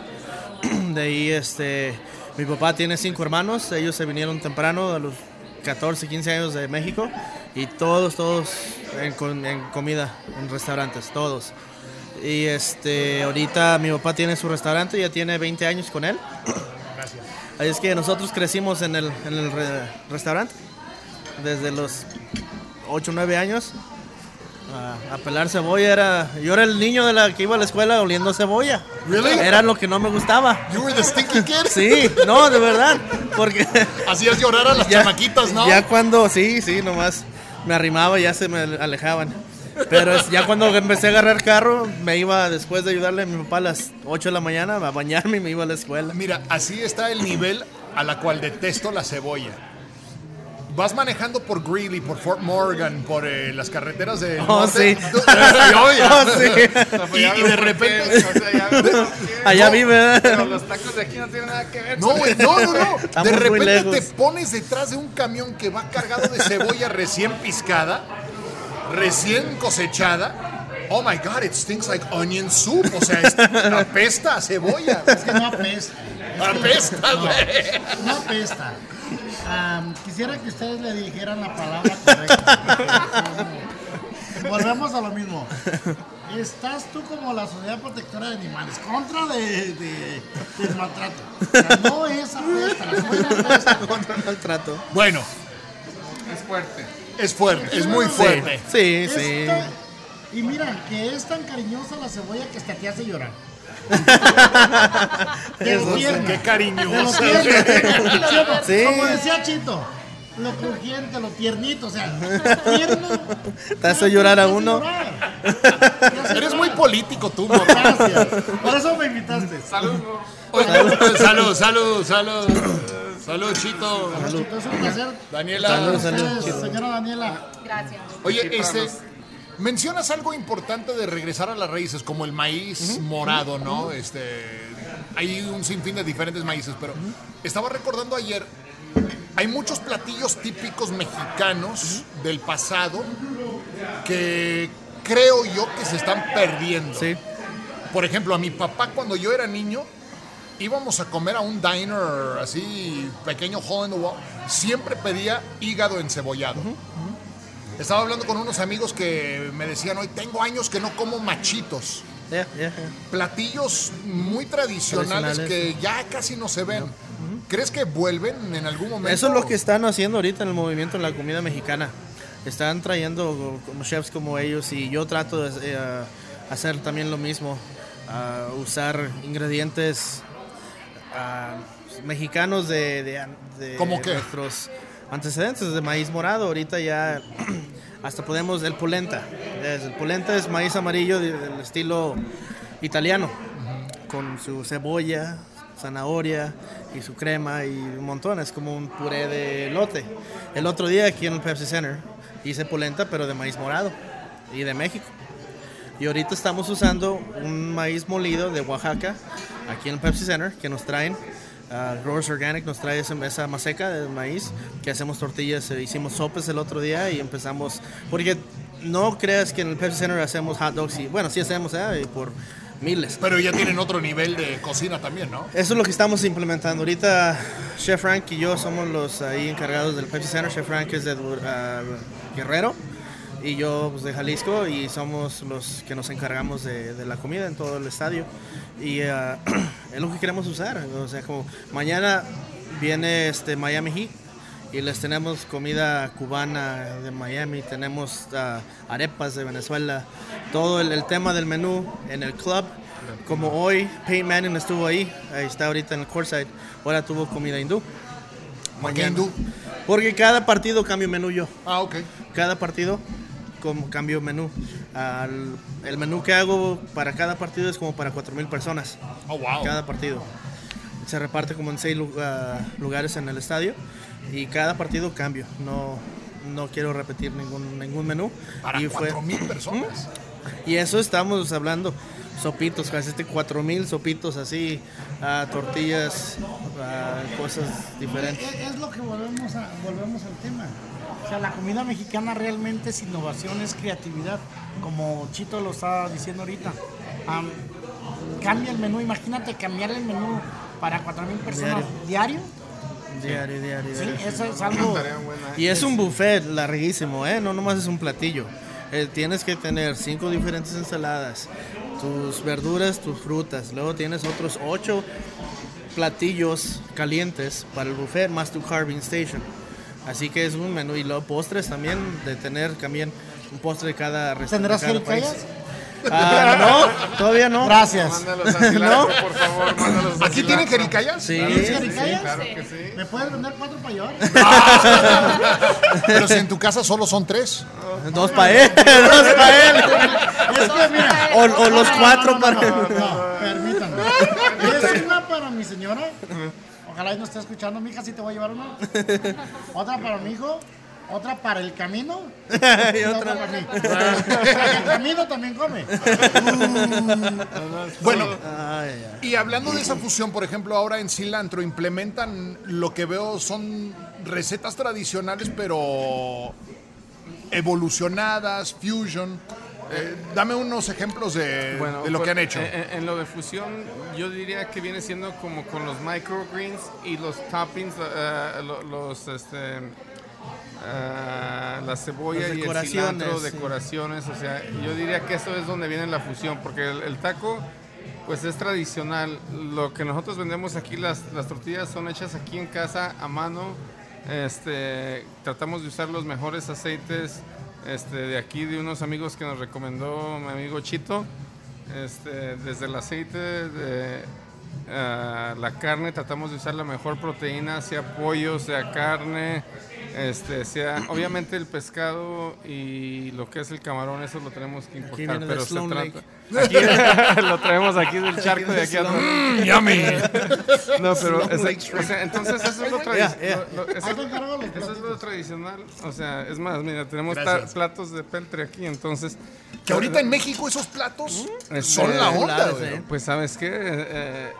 Speaker 5: De ahí, este, mi papá tiene cinco hermanos, ellos se vinieron temprano, a los 14, 15 años de México, y todos, todos en, comida, en restaurantes, todos. Y este, ahorita mi papá tiene su restaurante, ya tiene 20 años con él. Ahí es que nosotros crecimos en el, en el re- restaurante desde los 8 o 9 años. A, a pelar cebolla era. Yo era el niño de la que iba a la escuela oliendo cebolla.
Speaker 1: Really?
Speaker 5: Era lo que no me gustaba.
Speaker 1: You were the stinky kid.
Speaker 5: Sí, no, de verdad. Porque
Speaker 1: Hacías llorar a las chamaquitas, ¿no?
Speaker 5: ya cuando, sí, sí, nomás me arrimaba y ya se me alejaban. Pero es- ya cuando empecé a agarrar carro, me iba después de ayudarle a mi papá a las 8 de la mañana a bañarme y me iba a la escuela.
Speaker 1: Mira, así está el nivel a la cual detesto la cebolla. Vas manejando por Greeley, por Fort Morgan, por eh, las carreteras de.
Speaker 5: Oh, sí. Oh, sí.
Speaker 1: Y, y de repente.
Speaker 5: Allá vive, ¿verdad?
Speaker 4: Pero los tacos de aquí no tienen nada que ver.
Speaker 1: No, güey, no, no, no.
Speaker 5: Estamos
Speaker 1: De repente te pones detrás de un camión que va cargado de cebolla recién piscada, recién cosechada. Oh my God, it stinks like onion soup. O sea, es, apesta a cebolla.
Speaker 3: Es que no apesta.
Speaker 1: Apesta, güey.
Speaker 3: No apesta. Quisiera que ustedes le dijeran la palabra correcta. Volvemos a lo mismo. Estás tú como la Sociedad Protectora de Animales, contra de, de- del maltrato. O sea, no es la cebolla apesta.
Speaker 5: el trato.
Speaker 1: Bueno,
Speaker 4: Es fuerte.
Speaker 1: es fuerte, es muy fuerte.
Speaker 5: Sí, sí.
Speaker 3: Esta- y mira, que es tan cariñosa la cebolla que hasta te hace llorar.
Speaker 5: Eso
Speaker 1: Qué.
Speaker 5: Sí.
Speaker 3: Como decía Chito, lo crujiente, lo tiernito, o sea, tierno.
Speaker 5: Te hace llorar a uno.
Speaker 1: Eres muy político tú, morro.
Speaker 3: Gracias. Por eso me invitaste.
Speaker 1: Oye, Salud, salud, salud. Salud, Chito.
Speaker 3: Chito, Es un placer.
Speaker 1: Daniela.
Speaker 5: Salud, salud.
Speaker 3: Señora Daniela,
Speaker 2: Gracias.
Speaker 1: Oye, este, mencionas algo importante de regresar a las raíces, como el maíz morado, ¿no? Este, hay un sinfín de diferentes maíces, pero estaba recordando ayer, hay muchos platillos típicos mexicanos del pasado que creo yo que se están perdiendo.
Speaker 5: Sí.
Speaker 1: Por ejemplo, a mi papá cuando yo era niño íbamos a comer a un diner así pequeño hole in the wall, siempre pedía hígado encebollado. Estaba hablando con unos amigos que me decían, hoy tengo años que no como machitos. Platillos muy tradicionales,
Speaker 5: Tradicionales,
Speaker 1: que ya casi no se ven. ¿Crees que vuelven en algún momento?
Speaker 5: Eso es lo que están haciendo ahorita en el movimiento en la comida mexicana. Están trayendo chefs como ellos y yo trato de eh, hacer también lo mismo. usar ingredientes ah, mexicanos de, de, de
Speaker 1: ¿Cómo qué?
Speaker 5: nuestros antecedentes de maíz morado. Ahorita ya hasta podemos el polenta. El polenta es maíz amarillo de- del estilo italiano con su cebolla, zanahoria y su crema y un montón. Es como un puré de lote. El otro día aquí en el Pepsi Center hice polenta, pero de maíz morado y de México. Y ahorita estamos usando un maíz molido de Oaxaca aquí en el Pepsi Center que nos traen. Uh, Growers Organic nos trae esa, esa maseca de maíz que hacemos tortillas. eh, hicimos sopes el otro día y empezamos. Porque no creas que en el Pepsi Center hacemos hot dogs y bueno, sí hacemos eh, y por miles.
Speaker 1: Pero ya tienen otro nivel de cocina también, ¿no?
Speaker 5: Eso es lo que estamos implementando. Ahorita Chef Frank y yo somos los ahí encargados del Pepsi Center. Chef Frank es de ah, Guerrero y yo pues, de Jalisco y somos los que nos encargamos de, de la comida en todo el estadio. Y ah, es lo que queremos usar. O sea, como mañana viene este Miami Heat y les tenemos comida cubana de Miami, tenemos ah, arepas de Venezuela, todo el, el tema del menú en el club. Como hoy Peyton Manning estuvo ahí, ahí está ahorita en el courtside, ahora tuvo comida hindú.
Speaker 1: ¿Por qué hindú?
Speaker 5: Porque cada partido cambio menú yo.
Speaker 1: Ah, ok.
Speaker 5: Cada partido como cambio menú. Al- el menú que hago para cada partido es como para 4.000 personas
Speaker 1: Oh, wow.
Speaker 5: cada partido. Se reparte como en seis lu- ah, lugares en el estadio y cada partido cambio. No, no quiero repetir ningún, ningún menú.
Speaker 1: Para
Speaker 5: y, fue-
Speaker 1: 4 mil personas.
Speaker 5: y eso estamos hablando. Sopitos, casi este 4000 sopitos así, ah, tortillas, ah, cosas diferentes.
Speaker 3: es, es lo que volvemos, a, volvemos al tema. O sea, la comida mexicana realmente es innovación, es creatividad, como Chito lo estaba diciendo ahorita. Am, cambia el menú, imagínate cambiar el menú para 4.000 personas diario.
Speaker 5: Diario, diario,
Speaker 3: Sí,
Speaker 5: diario.
Speaker 3: eso es algo...
Speaker 5: Y es un buffet larguísimo, ¿eh? No nomás es un platillo. Eh, tienes que tener cinco diferentes ensaladas, tus verduras, tus frutas. Luego tienes otros ocho platillos calientes para el buffet más tu carving station. Así que es un menú. Y luego postres también, de tener también un postre de cada restaurante.
Speaker 3: ¿Tendrás jericayas?
Speaker 5: Ah, no, todavía no.
Speaker 3: Gracias.
Speaker 4: Mándalos a Silantro, por favor, mándalos a
Speaker 1: ¿Aquí tienen jericayas?
Speaker 5: Sí,
Speaker 3: ¿Tienes
Speaker 5: sí,
Speaker 3: jericayas?
Speaker 4: Claro que sí.
Speaker 3: ¿Me puedes vender cuatro para llevar?
Speaker 1: Pero si en tu casa solo son tres.
Speaker 5: dos para él, dos para él.
Speaker 3: Es que mira,
Speaker 5: O, o los
Speaker 3: No, no,
Speaker 5: cuatro
Speaker 3: no,
Speaker 5: para
Speaker 3: no, no, no, permítanme. Es una para mi señora. Ojalá y no esté escuchando, mi hija, sí te voy a llevar una. Otra para mi hijo. Otra para el camino.
Speaker 5: y
Speaker 3: y
Speaker 5: otra.
Speaker 3: para mí. El camino también come.
Speaker 1: Bueno, y hablando de esa fusión, por ejemplo, ahora en cilantro implementan lo que veo son recetas tradicionales, pero evolucionadas, fusion. Eh, dame unos ejemplos de,
Speaker 4: Bueno,
Speaker 1: de lo
Speaker 4: pues,
Speaker 1: que han hecho.
Speaker 4: En, en lo de fusión, yo diría que viene siendo como con los microgreens y los toppings, eh, lo- los, este, eh, la cebolla y el
Speaker 5: decoraciones,
Speaker 4: cilantro,
Speaker 5: sí.
Speaker 4: decoraciones. O sea, yo diría que eso es donde viene la fusión, porque el, el taco, pues es tradicional. Lo que nosotros vendemos aquí, las, las tortillas son hechas aquí en casa a mano. Este, tratamos de usar los mejores aceites este, de aquí, de unos amigos que nos recomendó mi amigo Chito. Este, desde el aceite de ah, la carne, tratamos de usar la mejor proteína, sea pollo, sea carne, Este, sea, obviamente el pescado y lo que es el camarón, eso lo tenemos que importar,
Speaker 5: viene de
Speaker 4: pero se trata. Aquí, lo traemos aquí del charco de aquí atrás. No, pero
Speaker 5: Lake
Speaker 4: o sea, entonces eso es lo tradicional.
Speaker 5: yeah.
Speaker 4: Eso es lo tradicional, o sea, es más, mira, tenemos platos de peltre aquí, entonces,
Speaker 1: Que ahorita en México esos platos
Speaker 4: Este,
Speaker 1: son la onda,
Speaker 5: populares,
Speaker 1: güey.
Speaker 5: eh.
Speaker 4: pues sabes qué, Eh,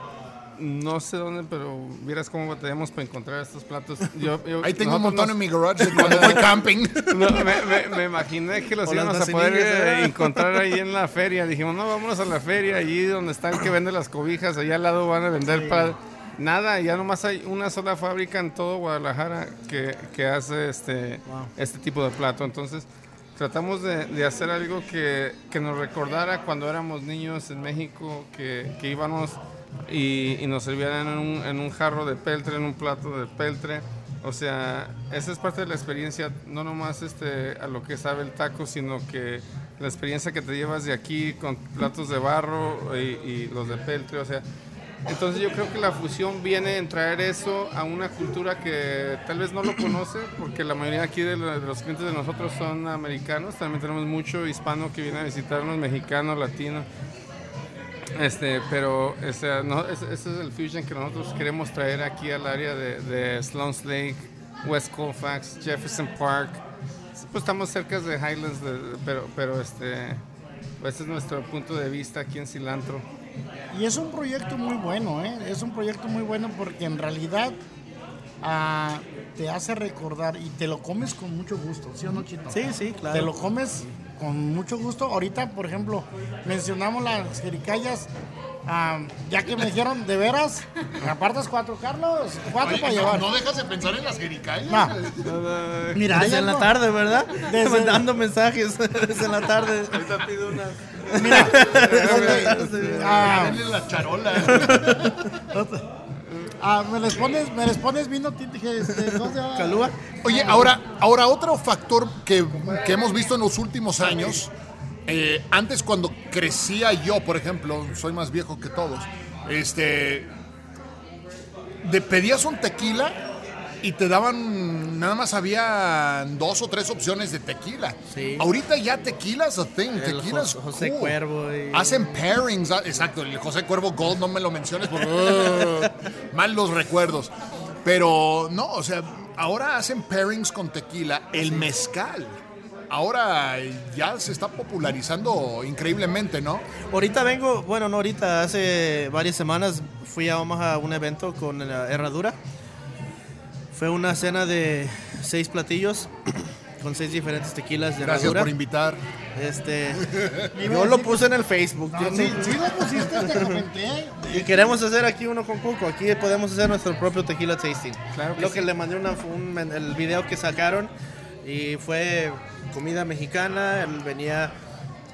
Speaker 4: no sé dónde, pero vieras cómo batallamos para encontrar estos platos. Yo, yo-
Speaker 1: Ahí tengo un montón
Speaker 4: nos-
Speaker 1: en mi garage cuando voy camping.
Speaker 4: No, me, me- me imaginé que los
Speaker 5: O
Speaker 4: íbamos a poder eh,
Speaker 5: ¿eh?
Speaker 4: encontrar ahí en la feria. Dijimos, no, vámonos a la feria, allí donde están que venden las cobijas, allá al lado van a vender para... Nada, ya nomás hay una sola fábrica en todo Guadalajara que, que hace este,
Speaker 5: Wow.
Speaker 4: este tipo de plato. Entonces, tratamos de, de hacer algo que, que nos recordara cuando éramos niños en México, que, que íbamos y, y nos servían en un, en un jarro de peltre, en un plato de peltre. O sea, esa es parte de la experiencia, no nomás este, a lo que sabe el taco, sino que la experiencia que te llevas de aquí con platos de barro y, y los de peltre, o sea, entonces yo creo que la fusión viene en traer eso a una cultura que tal vez no lo conoce, porque la mayoría aquí de, los clientes de nosotros son americanos, también tenemos mucho hispano que viene a visitarnos, mexicano, latino. Este, pero sea, no, ese, ese es el fusion que nosotros queremos traer aquí al área de, de Sloan's Lake, West Colfax, Jefferson Park. Pues estamos cerca de Highlands, de- pero, pero este, ese es nuestro punto de vista aquí en Cilantro.
Speaker 3: Y es un proyecto muy bueno, ¿eh? Es un proyecto muy bueno porque en realidad ah, te hace recordar y te lo comes con mucho gusto, ¿sí o no, Chito?
Speaker 5: Sí, sí, claro.
Speaker 3: Te lo comes con mucho gusto. Ahorita, por ejemplo, mencionamos las jericayas. ah, ya que me dijeron, de veras, ¿me apartas cuatro, Carlos? Cuatro para
Speaker 1: no,
Speaker 3: llevar.
Speaker 1: no dejas de pensar en las jericayas.
Speaker 3: No. Mira,
Speaker 5: Desde en la tarde, ¿verdad?
Speaker 3: Desde-
Speaker 5: Mandando mensajes desde en la tarde.
Speaker 4: Ahorita pido unas.
Speaker 3: Mira, desde- ah,
Speaker 1: Denle la charola.
Speaker 3: ah, me les pones, me les pones vino este, ¿cómo se llama?
Speaker 5: Calúa.
Speaker 1: Oye, ahora, ahora otro factor que, que hemos visto en los últimos años, eh, antes cuando crecía yo, por ejemplo, soy más viejo que todos, este, de pedías un tequila y te daban, nada más había dos o tres opciones de tequila.
Speaker 5: Sí.
Speaker 1: Ahorita ya tequila es a thing,
Speaker 5: El
Speaker 1: tequila es
Speaker 5: Jos- José
Speaker 1: cool.
Speaker 5: Cuervo y-
Speaker 1: Hacen pairings, ah, exacto, el José Cuervo Gold no me lo menciones porque uh, mal los recuerdos. Pero no, o sea, ahora hacen pairings con tequila, el mezcal. Ahora ya se está popularizando increíblemente, ¿no?
Speaker 5: Ahorita vengo, bueno, no ahorita, hace varias semanas fui a Omaha a un evento con la Herradura. Fue una cena de seis platillos con seis diferentes tequilas de
Speaker 1: Gracias
Speaker 5: Herradura.
Speaker 1: por invitar.
Speaker 5: Este, yo lo puse en el Facebook.
Speaker 3: No, sí, lo pusiste, te comenté.
Speaker 5: Y queremos hacer aquí uno con Cuco. Aquí podemos hacer nuestro propio tequila tasting.
Speaker 4: Claro que
Speaker 5: Lo
Speaker 4: sí.
Speaker 5: que le mandé una, un, el video que sacaron y fue comida mexicana. venía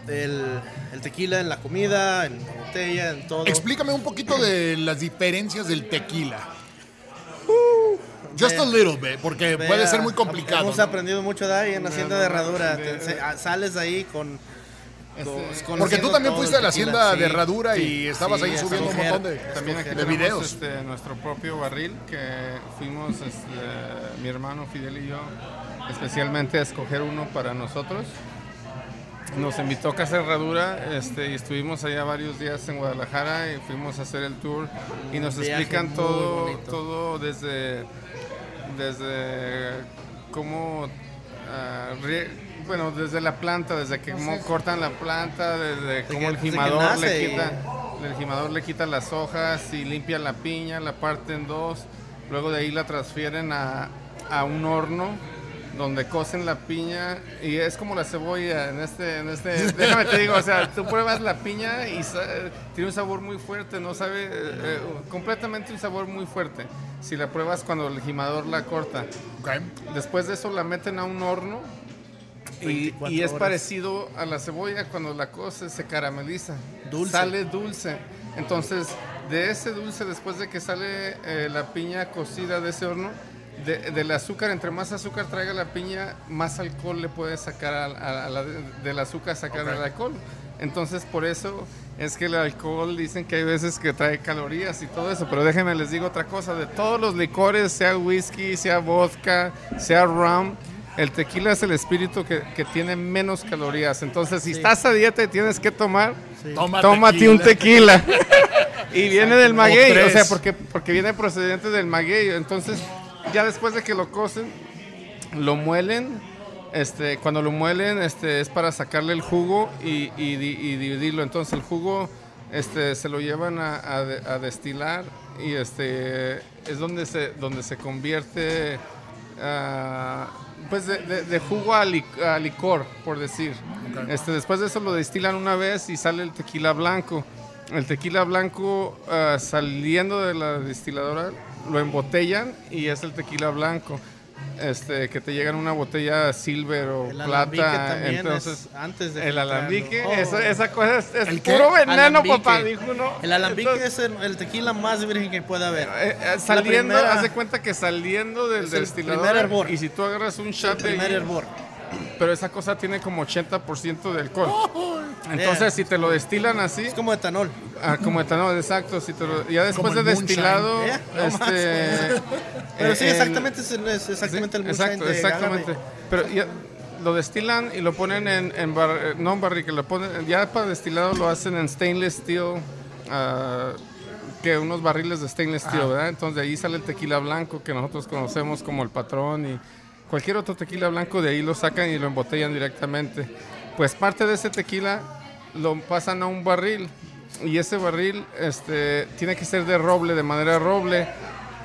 Speaker 5: el, el tequila en la comida, en la botella, en todo.
Speaker 1: Explícame un poquito de las diferencias del tequila. Just a little bit, porque
Speaker 5: Vea,
Speaker 1: puede ser muy complicado.
Speaker 5: Hemos
Speaker 1: ¿no?
Speaker 5: aprendido mucho de ahí en la hacienda de herradura. Te- se- ah, sales ahí con. con-
Speaker 1: Porque tú también fuiste a la hacienda
Speaker 5: sí,
Speaker 1: de herradura
Speaker 5: sí,
Speaker 1: y estabas
Speaker 5: sí,
Speaker 1: ahí subiendo un montón de,
Speaker 4: También aquí
Speaker 1: de
Speaker 4: tenemos
Speaker 1: videos.
Speaker 4: este, nuestro propio barril que fuimos este, mi hermano Fidel y yo especialmente a escoger uno para nosotros. Nos invitó a Casa Herradura este, y estuvimos allá varios días en Guadalajara y fuimos a hacer el tour y nos explican todo,
Speaker 5: bonito.
Speaker 4: todo desde, desde cómo ah, rie- bueno, desde la planta, desde que cómo cortan la planta, desde cómo el gimador le
Speaker 5: y-
Speaker 4: quita, el gimador le quita las hojas y limpia la piña, la parte en dos, luego de ahí la transfieren a, a un horno donde cocen la piña y es como la cebolla en este, en este, déjame te digo, o sea, tú pruebas la piña y tiene un sabor muy fuerte, no sabe, eh, eh, completamente un sabor muy fuerte, si la pruebas cuando el gimador la corta.
Speaker 1: Ok.
Speaker 4: Después de eso la meten a un horno y,
Speaker 5: 24
Speaker 4: y es
Speaker 5: horas.
Speaker 4: parecido a la cebolla cuando la cosa se carameliza.
Speaker 5: Dulce.
Speaker 4: Sale dulce. Entonces, de ese dulce, después de que sale eh, la piña cocida de ese horno, de- del azúcar, entre más azúcar traiga la piña, más alcohol le puede sacar al- a, a la- del azúcar, sacar el alcohol. Entonces, por eso es que el alcohol dicen que hay veces que trae calorías y todo eso. Pero déjenme les digo otra cosa: de todos los licores, sea whisky, sea vodka, sea rum. El tequila es el espíritu que, que tiene menos calorías. Entonces, si estás a dieta y tienes que tomar,
Speaker 1: Toma
Speaker 4: tómate un tequila. y viene del maguey, o,
Speaker 1: tres.
Speaker 4: sea, porque, porque viene procedente del maguey. Entonces, ya después de que lo cocen, lo muelen. Este, cuando lo muelen, este, es para sacarle el jugo y, y y dividirlo. Entonces, el jugo este, se lo llevan a, a a destilar y este, es donde se, donde se convierte ah, pues de, de- de jugo a, li- a licor, por decir. Este, después de eso lo destilan una vez y sale el tequila blanco. El tequila blanco ah, saliendo de la destiladora lo embotellan y es el tequila blanco. Este, que te llega en una botella silver o
Speaker 5: El
Speaker 4: plata.
Speaker 5: también
Speaker 4: Entonces,
Speaker 5: es antes de
Speaker 4: el alambique,
Speaker 5: Oh.
Speaker 4: esa, esa cosa es, es
Speaker 1: ¿El qué?
Speaker 4: puro veneno,
Speaker 5: Alambique.
Speaker 4: papá, dijo uno.
Speaker 5: El alambique
Speaker 4: Entonces,
Speaker 5: es el, el tequila más virgen que puede haber.
Speaker 4: eh, eh, saliendo,
Speaker 5: primera-
Speaker 4: haz de cuenta que saliendo del
Speaker 5: Es el
Speaker 4: destilador
Speaker 5: primer hervor.
Speaker 4: y si tú agarras un shot
Speaker 5: el
Speaker 4: de
Speaker 5: primer hervor.
Speaker 4: Pero esa cosa tiene como 80% de alcohol. Entonces,
Speaker 5: Yeah.
Speaker 4: si te lo destilan así,
Speaker 5: Es como etanol.
Speaker 4: ah, como etanol, exacto, si te lo- ya después de
Speaker 1: el
Speaker 4: destilado,
Speaker 5: no
Speaker 4: este,
Speaker 5: Pero
Speaker 4: eh,
Speaker 5: sí,
Speaker 4: el-
Speaker 5: exactamente es, el- es exactamente el
Speaker 4: Sí,
Speaker 5: moonshine
Speaker 4: exacto, exactamente.
Speaker 5: agave.
Speaker 4: Pero ya lo destilan y lo ponen en, en bar- eh, no en barrica, lo ponen ya para destilado lo hacen en stainless steel, ah, que unos barriles de stainless steel, ¿verdad? Entonces de ahí sale el tequila blanco que nosotros conocemos como el patrón y cualquier otro tequila blanco de ahí lo sacan y lo embotellan directamente. Pues parte de ese tequila lo pasan a un barril y ese barril este, tiene que ser de roble, de madera roble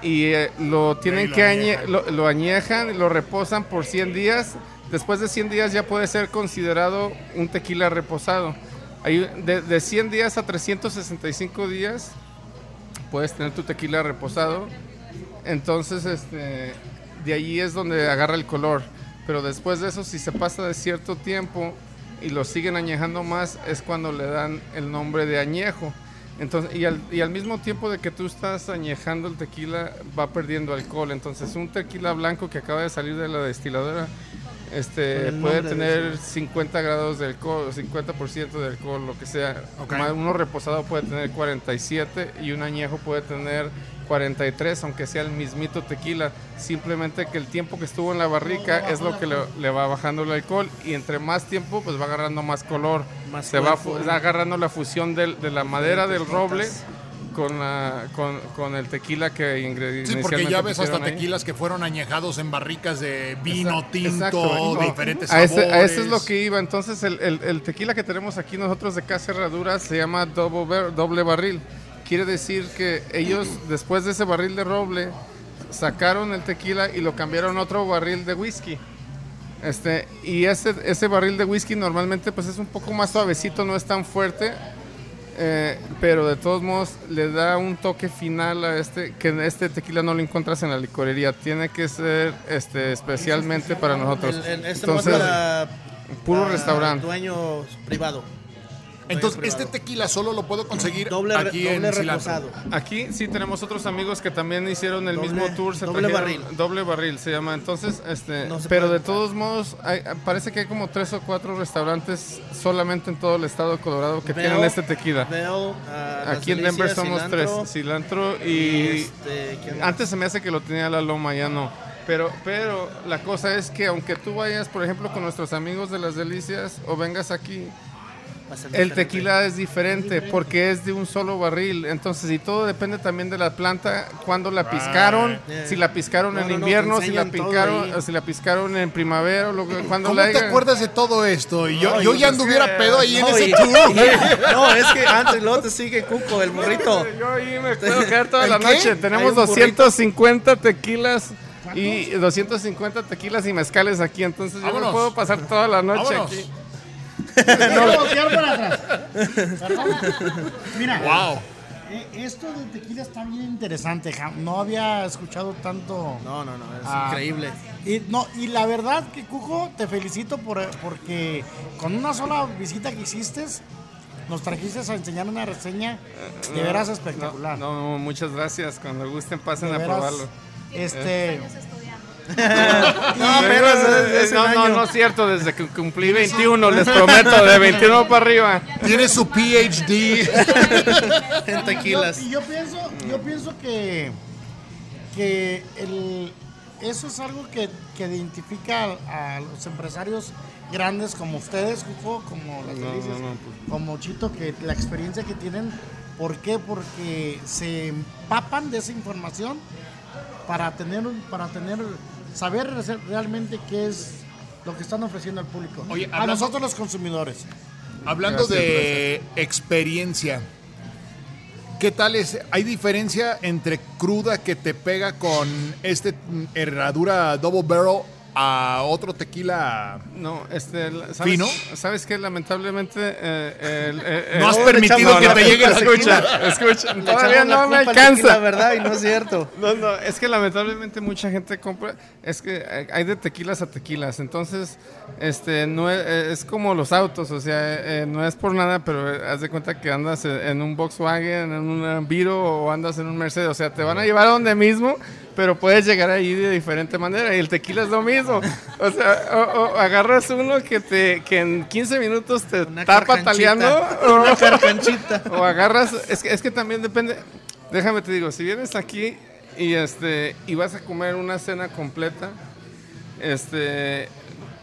Speaker 4: y eh, lo tienen
Speaker 1: lo
Speaker 4: que añe-
Speaker 1: añejan.
Speaker 4: lo, lo añejan y lo reposan por 100 días. Después de 100 días ya puede ser considerado un tequila reposado. Hay, de, de 100 días a 365 días puedes tener tu tequila reposado. Entonces, este, de allí es donde agarra el color. Pero después de eso, si se pasa de cierto tiempo y lo siguen añejando más, es cuando le dan el nombre de añejo. Entonces, y al, y al mismo tiempo de que tú estás añejando el tequila, va perdiendo alcohol. Entonces, un tequila blanco que acaba de salir de la destiladora este, puede tener 50 grados de alcohol, 50% de alcohol, lo que sea.
Speaker 1: Ok.
Speaker 4: Ma- Uno reposado puede tener 47 y un añejo puede tener 43, aunque sea el mismito tequila. Simplemente que el tiempo que estuvo en la barrica es lo que le, le va bajando el alcohol y entre más tiempo pues va agarrando más color.
Speaker 5: Más
Speaker 4: Se va,
Speaker 5: cuerpo.
Speaker 4: fu- va agarrando la fusión del- de la madera del roble con, la- con, con el tequila que ingre-
Speaker 1: Sí, porque ya ves hasta
Speaker 4: ahí.
Speaker 1: tequilas que fueron añejados en barricas de vino,
Speaker 4: Exacto,
Speaker 1: tinto,
Speaker 4: exacto. No,
Speaker 1: diferentes
Speaker 4: a
Speaker 1: sabores.
Speaker 4: ese, a ese es lo que iba. Entonces, el, el- el tequila que tenemos aquí nosotros de Casa Herradura se llama doble barril. Quiere decir que ellos, después de ese barril de roble, sacaron el tequila y lo cambiaron a otro barril de whisky. Este, y ese, ese barril de whisky normalmente pues es un poco más suavecito, no es tan fuerte. eh, pero de todos modos le da un toque final a este, que este tequila no lo encuentras en la licorería. Tiene que ser este, especialmente para nosotros.
Speaker 5: El- el- este
Speaker 4: Entonces,
Speaker 5: para,
Speaker 4: puro
Speaker 5: para
Speaker 4: restaurante.
Speaker 5: Dueño privado.
Speaker 1: Entonces, este tequila solo lo puedo conseguir
Speaker 5: doble,
Speaker 1: aquí
Speaker 5: doble
Speaker 1: en Cilantro.
Speaker 5: reposado.
Speaker 4: Aquí sí tenemos otros amigos que también hicieron el
Speaker 5: Doble-
Speaker 4: mismo tour. Se
Speaker 5: doble
Speaker 4: trajeron-
Speaker 5: barril.
Speaker 4: Doble barril se llama. Entonces, este,
Speaker 5: No se
Speaker 4: pero de todos modos, hay- parece que hay como tres o cuatro restaurantes solamente en todo el estado de Colorado que
Speaker 5: Veo-
Speaker 4: tienen este tequila.
Speaker 5: Veo, ah,
Speaker 4: Aquí en Denver somos
Speaker 5: cilantro,
Speaker 4: tres. Cilantro
Speaker 5: y
Speaker 4: y...
Speaker 5: este.
Speaker 4: Antes se me hace que lo tenía la loma, ya no. Pero, pero la cosa es que aunque tú vayas, por ejemplo, con nuestros amigos de las delicias o vengas aquí, El
Speaker 5: diferente.
Speaker 4: tequila es diferente porque es de un solo barril. Entonces, y todo depende también de la planta, cuando la piscaron,
Speaker 5: Yeah.
Speaker 4: si la piscaron
Speaker 5: No,
Speaker 4: en
Speaker 5: no, no,
Speaker 4: invierno, si la picaron, o si la piscaron en primavera, o lo, que- cuando
Speaker 1: ¿Cómo
Speaker 4: la
Speaker 1: te
Speaker 4: hagan.
Speaker 1: acuerdas de todo esto? Y yo,
Speaker 5: No,
Speaker 1: yo ya
Speaker 5: pensé
Speaker 1: anduviera
Speaker 4: que-
Speaker 1: pedo ahí en ese
Speaker 5: y-
Speaker 1: tour.
Speaker 5: y- no, es que antes luego te sigue Cuco, el burrito.
Speaker 4: Yo ahí me puedo quedar toda
Speaker 1: ¿El
Speaker 4: la noche. Tenemos
Speaker 5: un burrito.
Speaker 4: 250 tequilas y 250 tequilas y mezcales aquí. Entonces yo me puedo pasar toda la noche
Speaker 1: Vámonos.
Speaker 4: aquí.
Speaker 3: Voltear para atrás. Mira,
Speaker 1: Wow.
Speaker 3: eh, esto de tequila está bien interesante. ja- No había escuchado tanto.
Speaker 5: No, no, no, es
Speaker 3: Ah.
Speaker 5: increíble.
Speaker 3: Y, no, y la verdad que Cuco, te felicito por, porque con una sola visita que hiciste, nos trajiste a enseñar una reseña de veras espectacular.
Speaker 4: No, no, muchas gracias. Cuando gusten, pasen
Speaker 3: De
Speaker 4: a
Speaker 3: veras,
Speaker 4: probarlo.
Speaker 3: Este,
Speaker 5: No, apenas es- es
Speaker 4: no, no, es cierto, desde que cumplí 21, les prometo, de 21 para arriba.
Speaker 1: Tiene su PhD.
Speaker 5: en tequilas.
Speaker 3: Y yo pienso, yo pienso que, que el, eso es algo que, que identifica a, a los empresarios grandes como ustedes, Juco, como las delicias, como Chito, que la experiencia que tienen. ¿Por qué? Porque se empapan de esa información para tener, un- para tener, saber re- realmente qué es lo que están ofreciendo al público.
Speaker 1: Oye,
Speaker 3: a nosotros los consumidores.
Speaker 1: Hablando
Speaker 4: Gracias,
Speaker 1: de experiencia, ¿qué tal es? ¿Hay diferencia entre cruda que te pega con este mm, herradura double barrel a otro tequila?
Speaker 4: No, este, la- ¿sabes,
Speaker 1: ¿Fino?
Speaker 4: ¿Sabes que Lamentablemente, eh, el- eh,
Speaker 1: No has permitido que te llegue la
Speaker 4: Escucha, escucha, todavía
Speaker 5: la
Speaker 4: no me alcanza.
Speaker 5: verdad, y no es cierto.
Speaker 4: No, no, es que lamentablemente mucha gente compra, es que hay de tequilas a tequilas, entonces este no es, es como los autos, o sea, eh, no es por nada, pero eh, haz de cuenta que andas en en un Volkswagen, en un Viro o andas en un Mercedes, o sea, te van a llevar a donde mismo, pero puedes llegar ahí de diferente manera y el tequila es lo mismo. O sea, o, o agarras uno que te que en 15 minutos te
Speaker 5: Una
Speaker 4: está pataleando
Speaker 5: Una carcanchita.
Speaker 4: o agarras, es que, es que también depende, déjame te digo, si vienes aquí y este y vas a comer una cena completa, este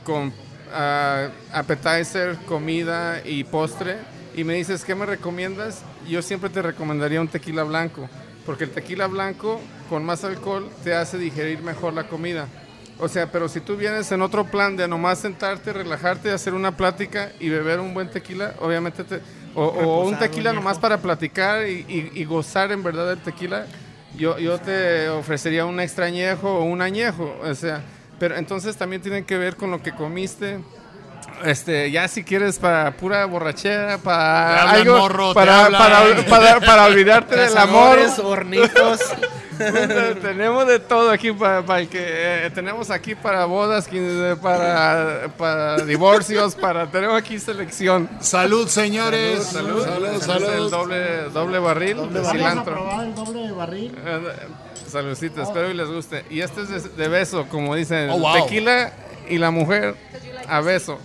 Speaker 4: con ah, appetizer, comida y postre y me dices qué me recomiendas, yo siempre te recomendaría un tequila blanco, porque el tequila blanco con más alcohol te hace digerir mejor la comida. O sea, pero si tú vienes en otro plan de nomás sentarte, relajarte, hacer una plática y beber un buen tequila, obviamente te, o, o un tequila nomás para platicar y, y- y gozar en verdad del tequila, yo, yo te ofrecería un extrañejo o un añejo. O sea, pero entonces también tienen que ver con lo que comiste. Este, ya si quieres para pura borrachera, para algo,
Speaker 1: morro, te
Speaker 4: para, para, para, para olvidarte del amor.
Speaker 5: Hornitos.
Speaker 4: tenemos de todo aquí para, para el que eh, tenemos aquí para bodas, quin- para, para divorcios, para tenemos aquí selección.
Speaker 1: Salud, señores.
Speaker 4: Salud,
Speaker 1: salud.
Speaker 4: El
Speaker 1: salud.
Speaker 4: doble, doble barril de
Speaker 3: Vamos a
Speaker 4: cilantro.
Speaker 3: el doble barril.
Speaker 4: Eh, Saludcita, espero y les guste. Y este es de, de beso, como dicen,
Speaker 1: Oh, wow.
Speaker 4: tequila y la mujer a beso.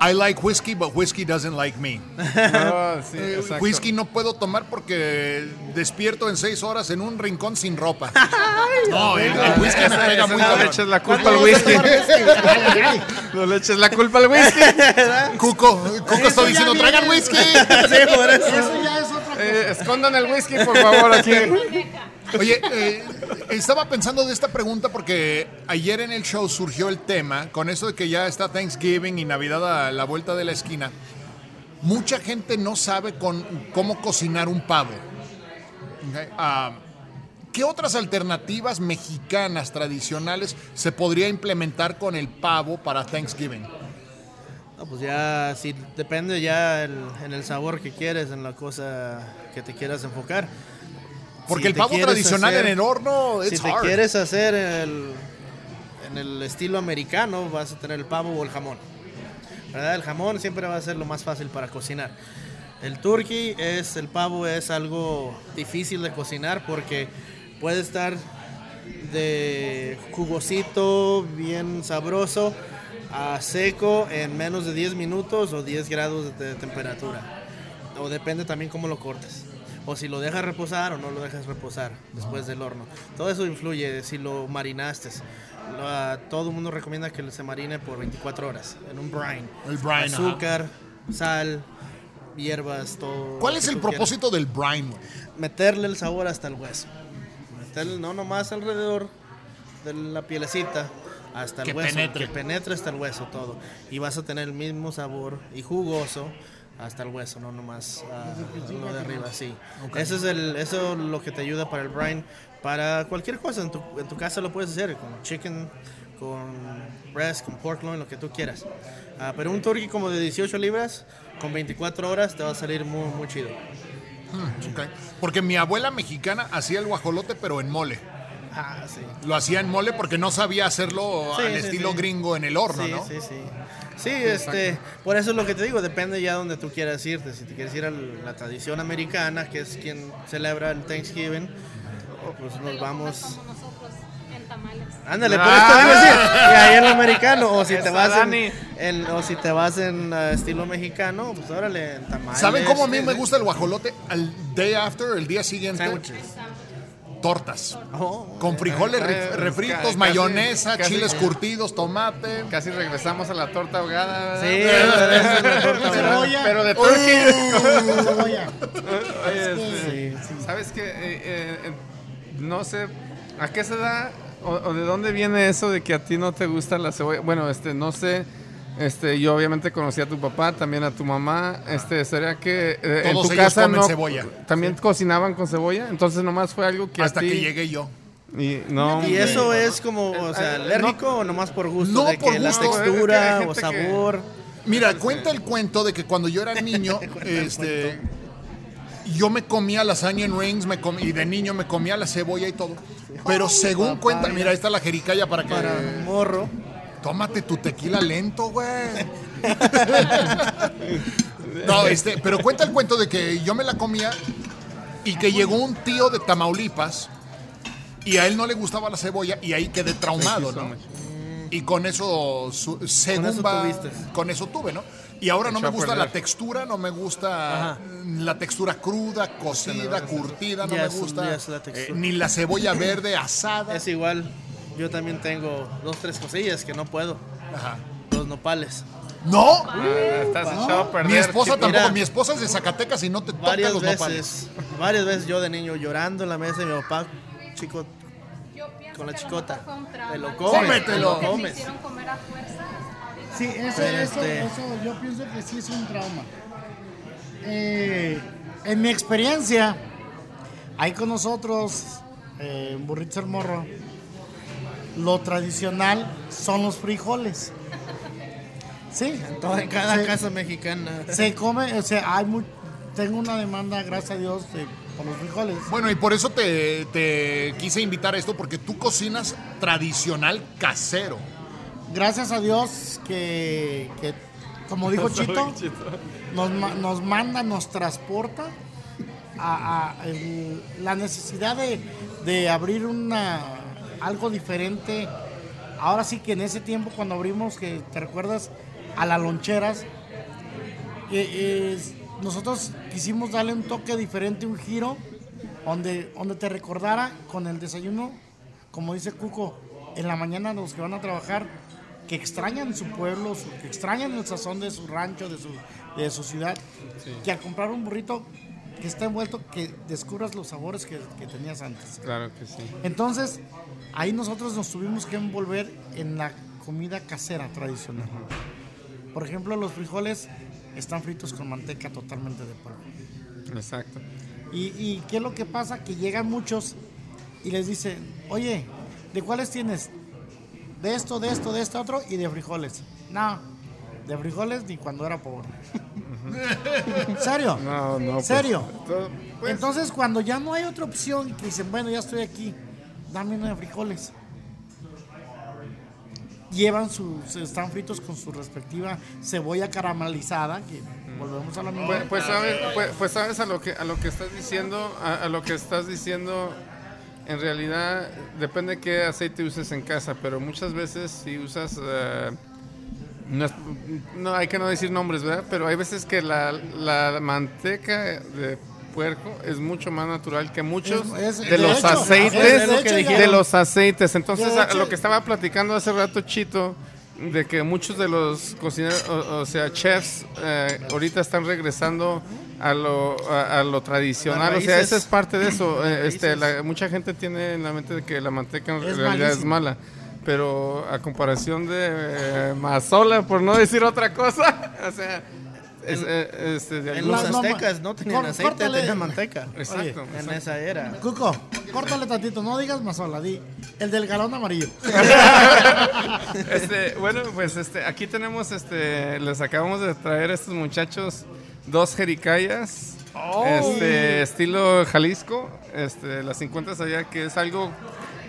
Speaker 1: I like whiskey, but whiskey doesn't like me.
Speaker 4: No, sí,
Speaker 1: Eh,
Speaker 4: exacto.
Speaker 1: whisky no puedo tomar porque despierto en seis horas en un rincón sin ropa. No, el, el whisky me pega muy
Speaker 4: no le eches la culpa al whisky. No le eches la culpa al whisky.
Speaker 1: Cuco, Cuco está diciendo, traigan whisky.
Speaker 5: Sí, por eso.
Speaker 3: Eso ya es otra cosa.
Speaker 4: Eh, escondan el whisky, por favor, aquí.
Speaker 1: Oye, eh, estaba pensando de esta pregunta porque ayer en el show surgió el tema, con eso de que ya está Thanksgiving y Navidad a la vuelta de la esquina. Mucha gente no sabe cómo cocinar un pavo. Ah, ¿Qué otras alternativas mexicanas tradicionales se podría implementar con el pavo para Thanksgiving?
Speaker 5: Pues ya, sí, depende ya el- en el sabor que quieres, en la cosa que te quieras enfocar.
Speaker 1: Porque
Speaker 5: Si
Speaker 1: el pavo tradicional
Speaker 5: hacer-
Speaker 1: en el horno,
Speaker 5: Si
Speaker 1: it's
Speaker 5: te
Speaker 1: hard.
Speaker 5: quieres hacer el, en el estilo americano, vas a tener el pavo o el jamón. ¿Verdad? El jamón siempre va a ser lo más fácil para cocinar. El turkey es, el pavo es algo difícil de cocinar porque puede estar de jugosito, bien sabroso, a seco en menos de 10 minutos o 10 grados de temperatura. O depende también cómo lo cortes. O si lo dejas reposar o no lo dejas reposar después del horno. Todo eso influye si lo marinaste. Lo- a- todo el mundo recomienda que se marine por 24 horas en un brine.
Speaker 1: El brine, ajá.
Speaker 5: Azúcar, sal, hierbas, todo.
Speaker 1: ¿Cuál es el
Speaker 5: quieras.
Speaker 1: propósito del brine? güey?
Speaker 5: Meterle el sabor hasta el hueso. Meterle no nomás alrededor de la pielecita hasta el
Speaker 1: Que
Speaker 5: hueso.
Speaker 1: penetre.
Speaker 5: Que penetre hasta el hueso todo. Y vas a tener el mismo sabor y jugoso hasta el hueso, no nomás ah, lo de arriba, sí. Ese es el, eso es lo que te ayuda para el brine. Para cualquier cosa, en tu, en tu casa lo puedes hacer con chicken, con breast, con pork loin, lo que tú quieras. Ah, pero un turkey como de 18 libras, con 24 horas, te va a salir muy, muy chido.
Speaker 1: Ok. Porque mi abuela mexicana hacía el guajolote, pero en mole.
Speaker 5: Ah, sí.
Speaker 1: Lo hacía en mole porque no sabía hacerlo
Speaker 5: Sí,
Speaker 1: al
Speaker 5: sí,
Speaker 1: estilo
Speaker 5: sí.
Speaker 1: gringo en el horno,
Speaker 5: sí,
Speaker 1: ¿no?
Speaker 5: Sí, sí, sí. este, por eso es lo que te digo, depende ya donde tú quieras irte. Si te quieres ir a la tradición americana, que es quien celebra el Thanksgiving, pues nos vamos.
Speaker 2: Como nosotros en tamales.
Speaker 5: Ándale,
Speaker 4: Ah.
Speaker 5: por te decir. Y ahí en lo americano. O si te vas en, en- o si te vas en uh, estilo mexicano, pues órale, en tamales.
Speaker 1: ¿Saben cómo a mí me gusta el guajolote? Al day after, el día siguiente,
Speaker 5: Sándwiches.
Speaker 1: Tortas.
Speaker 5: Oh,
Speaker 1: Con frijoles
Speaker 4: Eh,
Speaker 1: ref-
Speaker 4: ca-
Speaker 1: refritos,
Speaker 4: casi-
Speaker 1: mayonesa,
Speaker 4: casi-
Speaker 1: chiles curtidos, tomate.
Speaker 4: Casi regresamos a la torta ahogada.
Speaker 5: Sí.
Speaker 3: Cebolla.
Speaker 4: Pero de turkey.
Speaker 3: Cebolla.
Speaker 4: Oye,
Speaker 5: Sí, sí.
Speaker 4: ¿Sabes qué? Eh, eh, eh, no sé, ¿a qué se da o, o de dónde viene eso de que a ti no te gusta la cebolla? Bueno, este, no sé. Este, yo obviamente conocí a tu papá, también a tu mamá. Este, sería que eh, en
Speaker 1: Todos
Speaker 4: tu
Speaker 1: ellos
Speaker 4: casa
Speaker 1: comen
Speaker 4: no
Speaker 1: cebolla.
Speaker 4: también cocinaban con cebolla, entonces nomás fue algo que
Speaker 1: Hasta
Speaker 4: a ti
Speaker 1: que llegué yo.
Speaker 4: y no.
Speaker 5: ¿Y
Speaker 4: hombre.
Speaker 5: eso es como, o sea,
Speaker 4: Eh,
Speaker 5: alérgico o nomás por gusto?
Speaker 1: No
Speaker 5: de
Speaker 1: por
Speaker 5: que la
Speaker 1: gusto,
Speaker 4: es que hay
Speaker 5: textura
Speaker 4: gente
Speaker 5: o
Speaker 4: que-
Speaker 5: sabor.
Speaker 1: Mira, cuenta el cuento de que cuando yo era niño, este, yo me comía las onion rings me com- y de niño me comía la cebolla y todo. Pero según cuenta, mira, ahí está la jericaya para que...
Speaker 5: Para morro.
Speaker 1: Tómate tu tequila lento, güey. No, este, pero cuenta el cuento de que yo me la comía y que llegó un tío de Tamaulipas y a él no le gustaba la cebolla y ahí quedé traumado, ¿no? Y con eso, su- según
Speaker 5: eso
Speaker 1: va- con eso tuve, ¿no? Y ahora no me gusta la textura, no me gusta
Speaker 5: Ajá.
Speaker 1: la textura cruda, cocida, curtida, no me gusta
Speaker 5: la
Speaker 1: eh, ni la cebolla verde asada.
Speaker 5: Es igual. Yo también tengo dos, tres cosillas que no puedo.
Speaker 1: Ajá.
Speaker 5: Los nopales.
Speaker 1: No,
Speaker 4: Ah, estás echado a perder.
Speaker 1: mi esposa
Speaker 4: chico.
Speaker 1: tampoco,
Speaker 5: Mira.
Speaker 1: mi esposa es de Zacatecas y no te toca
Speaker 5: Varias
Speaker 1: los
Speaker 5: veces,
Speaker 1: nopales.
Speaker 5: varias veces yo de niño llorando en la mesa y mi papá, chico,
Speaker 2: Yo pienso
Speaker 5: Con la chicota.
Speaker 2: mejor fue un trauma.
Speaker 5: Te lo
Speaker 2: ¿no?
Speaker 5: comes,
Speaker 1: Cómetelo.
Speaker 5: te lo comes.
Speaker 2: hicieron comer a fuerza.
Speaker 3: Sí, eso, eso,
Speaker 5: este-
Speaker 3: eso yo pienso que sí es un trauma. Eh, en mi experiencia, ahí con nosotros, eh, en Burritos el Morro, lo tradicional son los frijoles. Sí,
Speaker 5: en cada
Speaker 3: se,
Speaker 5: casa mexicana.
Speaker 3: se come, o sea, hay mu- tengo una demanda, gracias a Dios, de- por los frijoles.
Speaker 1: Bueno, y por eso te, te quise invitar a esto, porque tú cocinas tradicional casero.
Speaker 3: Gracias a Dios que, que, como dijo Chito, nos, ma- nos manda, nos transporta a, a el- la necesidad de, de abrir una algo diferente. Ahora sí que en ese tiempo cuando abrimos, que te recuerdas, a las loncheras, que es- nosotros quisimos darle un toque diferente, un giro, donde, donde te recordara con el desayuno, como dice Cuco, en la mañana los que van a trabajar, que extrañan su pueblo, su- que extrañan el sazón de su rancho, de su, de su ciudad, que al comprar un burrito que está envuelto, que descubras los sabores que, que tenías antes.
Speaker 4: Claro que sí.
Speaker 3: Entonces, ahí nosotros nos tuvimos que envolver en la comida casera tradicional. Por ejemplo, los frijoles están fritos con manteca totalmente de polvo.
Speaker 4: Exacto.
Speaker 3: ¿Y, y qué es lo que pasa? Que llegan muchos y les dicen, oye, ¿de cuáles tienes? De esto, de esto, de esto, otro y de frijoles. No, de frijoles ni cuando era pobre. ¿Serio?
Speaker 4: No, no. pues,
Speaker 3: ¿Serio?
Speaker 4: pues,
Speaker 3: Entonces, cuando ya no hay otra opción, que dicen, bueno, ya estoy aquí, dame uno de frijoles. Llevan sus, están fritos con su respectiva cebolla caramelizada, que volvemos a la misma.
Speaker 4: Pues, pues sabes, pues, pues sabes a lo que a lo que estás diciendo, a, lo que estás diciendo, en realidad depende qué aceite uses en casa, pero muchas veces si usas eh, no, hay que no decir nombres, ¿verdad? Pero hay veces que la, la manteca de puerco es mucho más natural que muchos
Speaker 3: Es- es-
Speaker 4: de,
Speaker 3: de
Speaker 4: los
Speaker 3: hecho,
Speaker 4: aceites
Speaker 3: es- de
Speaker 4: los aceites. Entonces,
Speaker 3: hecho-
Speaker 4: lo que estaba platicando hace rato Chito de que muchos de los cocineros, o, o sea, chefs, eh, ahorita están regresando a lo, a, a lo tradicional. O sea, esa es parte de eso. Eh, este, la- mucha gente tiene en la mente de que la manteca en
Speaker 3: Es
Speaker 4: realidad es mala. Pero a comparación de eh, mazola, por no decir otra cosa, o sea, es, eh, este, de
Speaker 5: En
Speaker 4: algún-
Speaker 5: los
Speaker 3: No, no,
Speaker 5: aztecas no tenían
Speaker 3: cor-
Speaker 5: aceite,
Speaker 3: córtale.
Speaker 5: tenían manteca.
Speaker 4: Exacto.
Speaker 5: En esa era.
Speaker 3: Cuco, córtale tantito, no digas mazola, di el del galón amarillo.
Speaker 4: Este, bueno, pues este, aquí tenemos, este, les acabamos de traer a estos muchachos dos jericayas, este, estilo Jalisco, este, las 50 allá, que es algo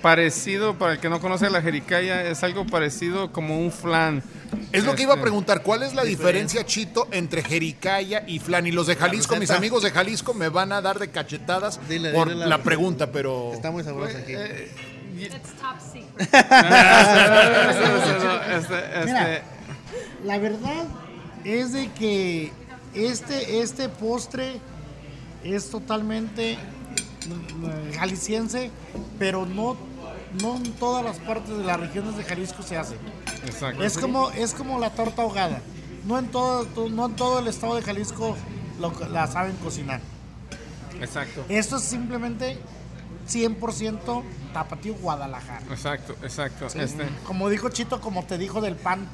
Speaker 4: parecido, para el que no conoce la jericaya, es algo parecido como un flan.
Speaker 1: Es lo que iba a
Speaker 4: Este,
Speaker 1: preguntar, ¿cuál es la diferencia, Chito, entre jericaya y flan? Y los de Jalisco, mis amigos de Jalisco me van a dar de cachetadas
Speaker 5: Dile,
Speaker 1: por
Speaker 5: dile
Speaker 1: la,
Speaker 5: la-
Speaker 1: pregunta, pero...
Speaker 5: Está muy sabroso
Speaker 4: Pues,
Speaker 5: aquí.
Speaker 4: eh,
Speaker 2: It's top secret.
Speaker 4: Este,
Speaker 3: Mira. La verdad es de que este, este postre es totalmente mm, jalisciense, pero no, no en todas las partes de las regiones de Jalisco se hace.
Speaker 4: exacto.
Speaker 3: Es como, es como la torta ahogada. No en todo, no en todo el estado de Jalisco lo- la saben cocinar.
Speaker 4: Exacto.
Speaker 3: Esto es simplemente 100% tapatío Guadalajara.
Speaker 4: Exacto, exacto. Este,
Speaker 3: Como dijo Chito, como te dijo del pan.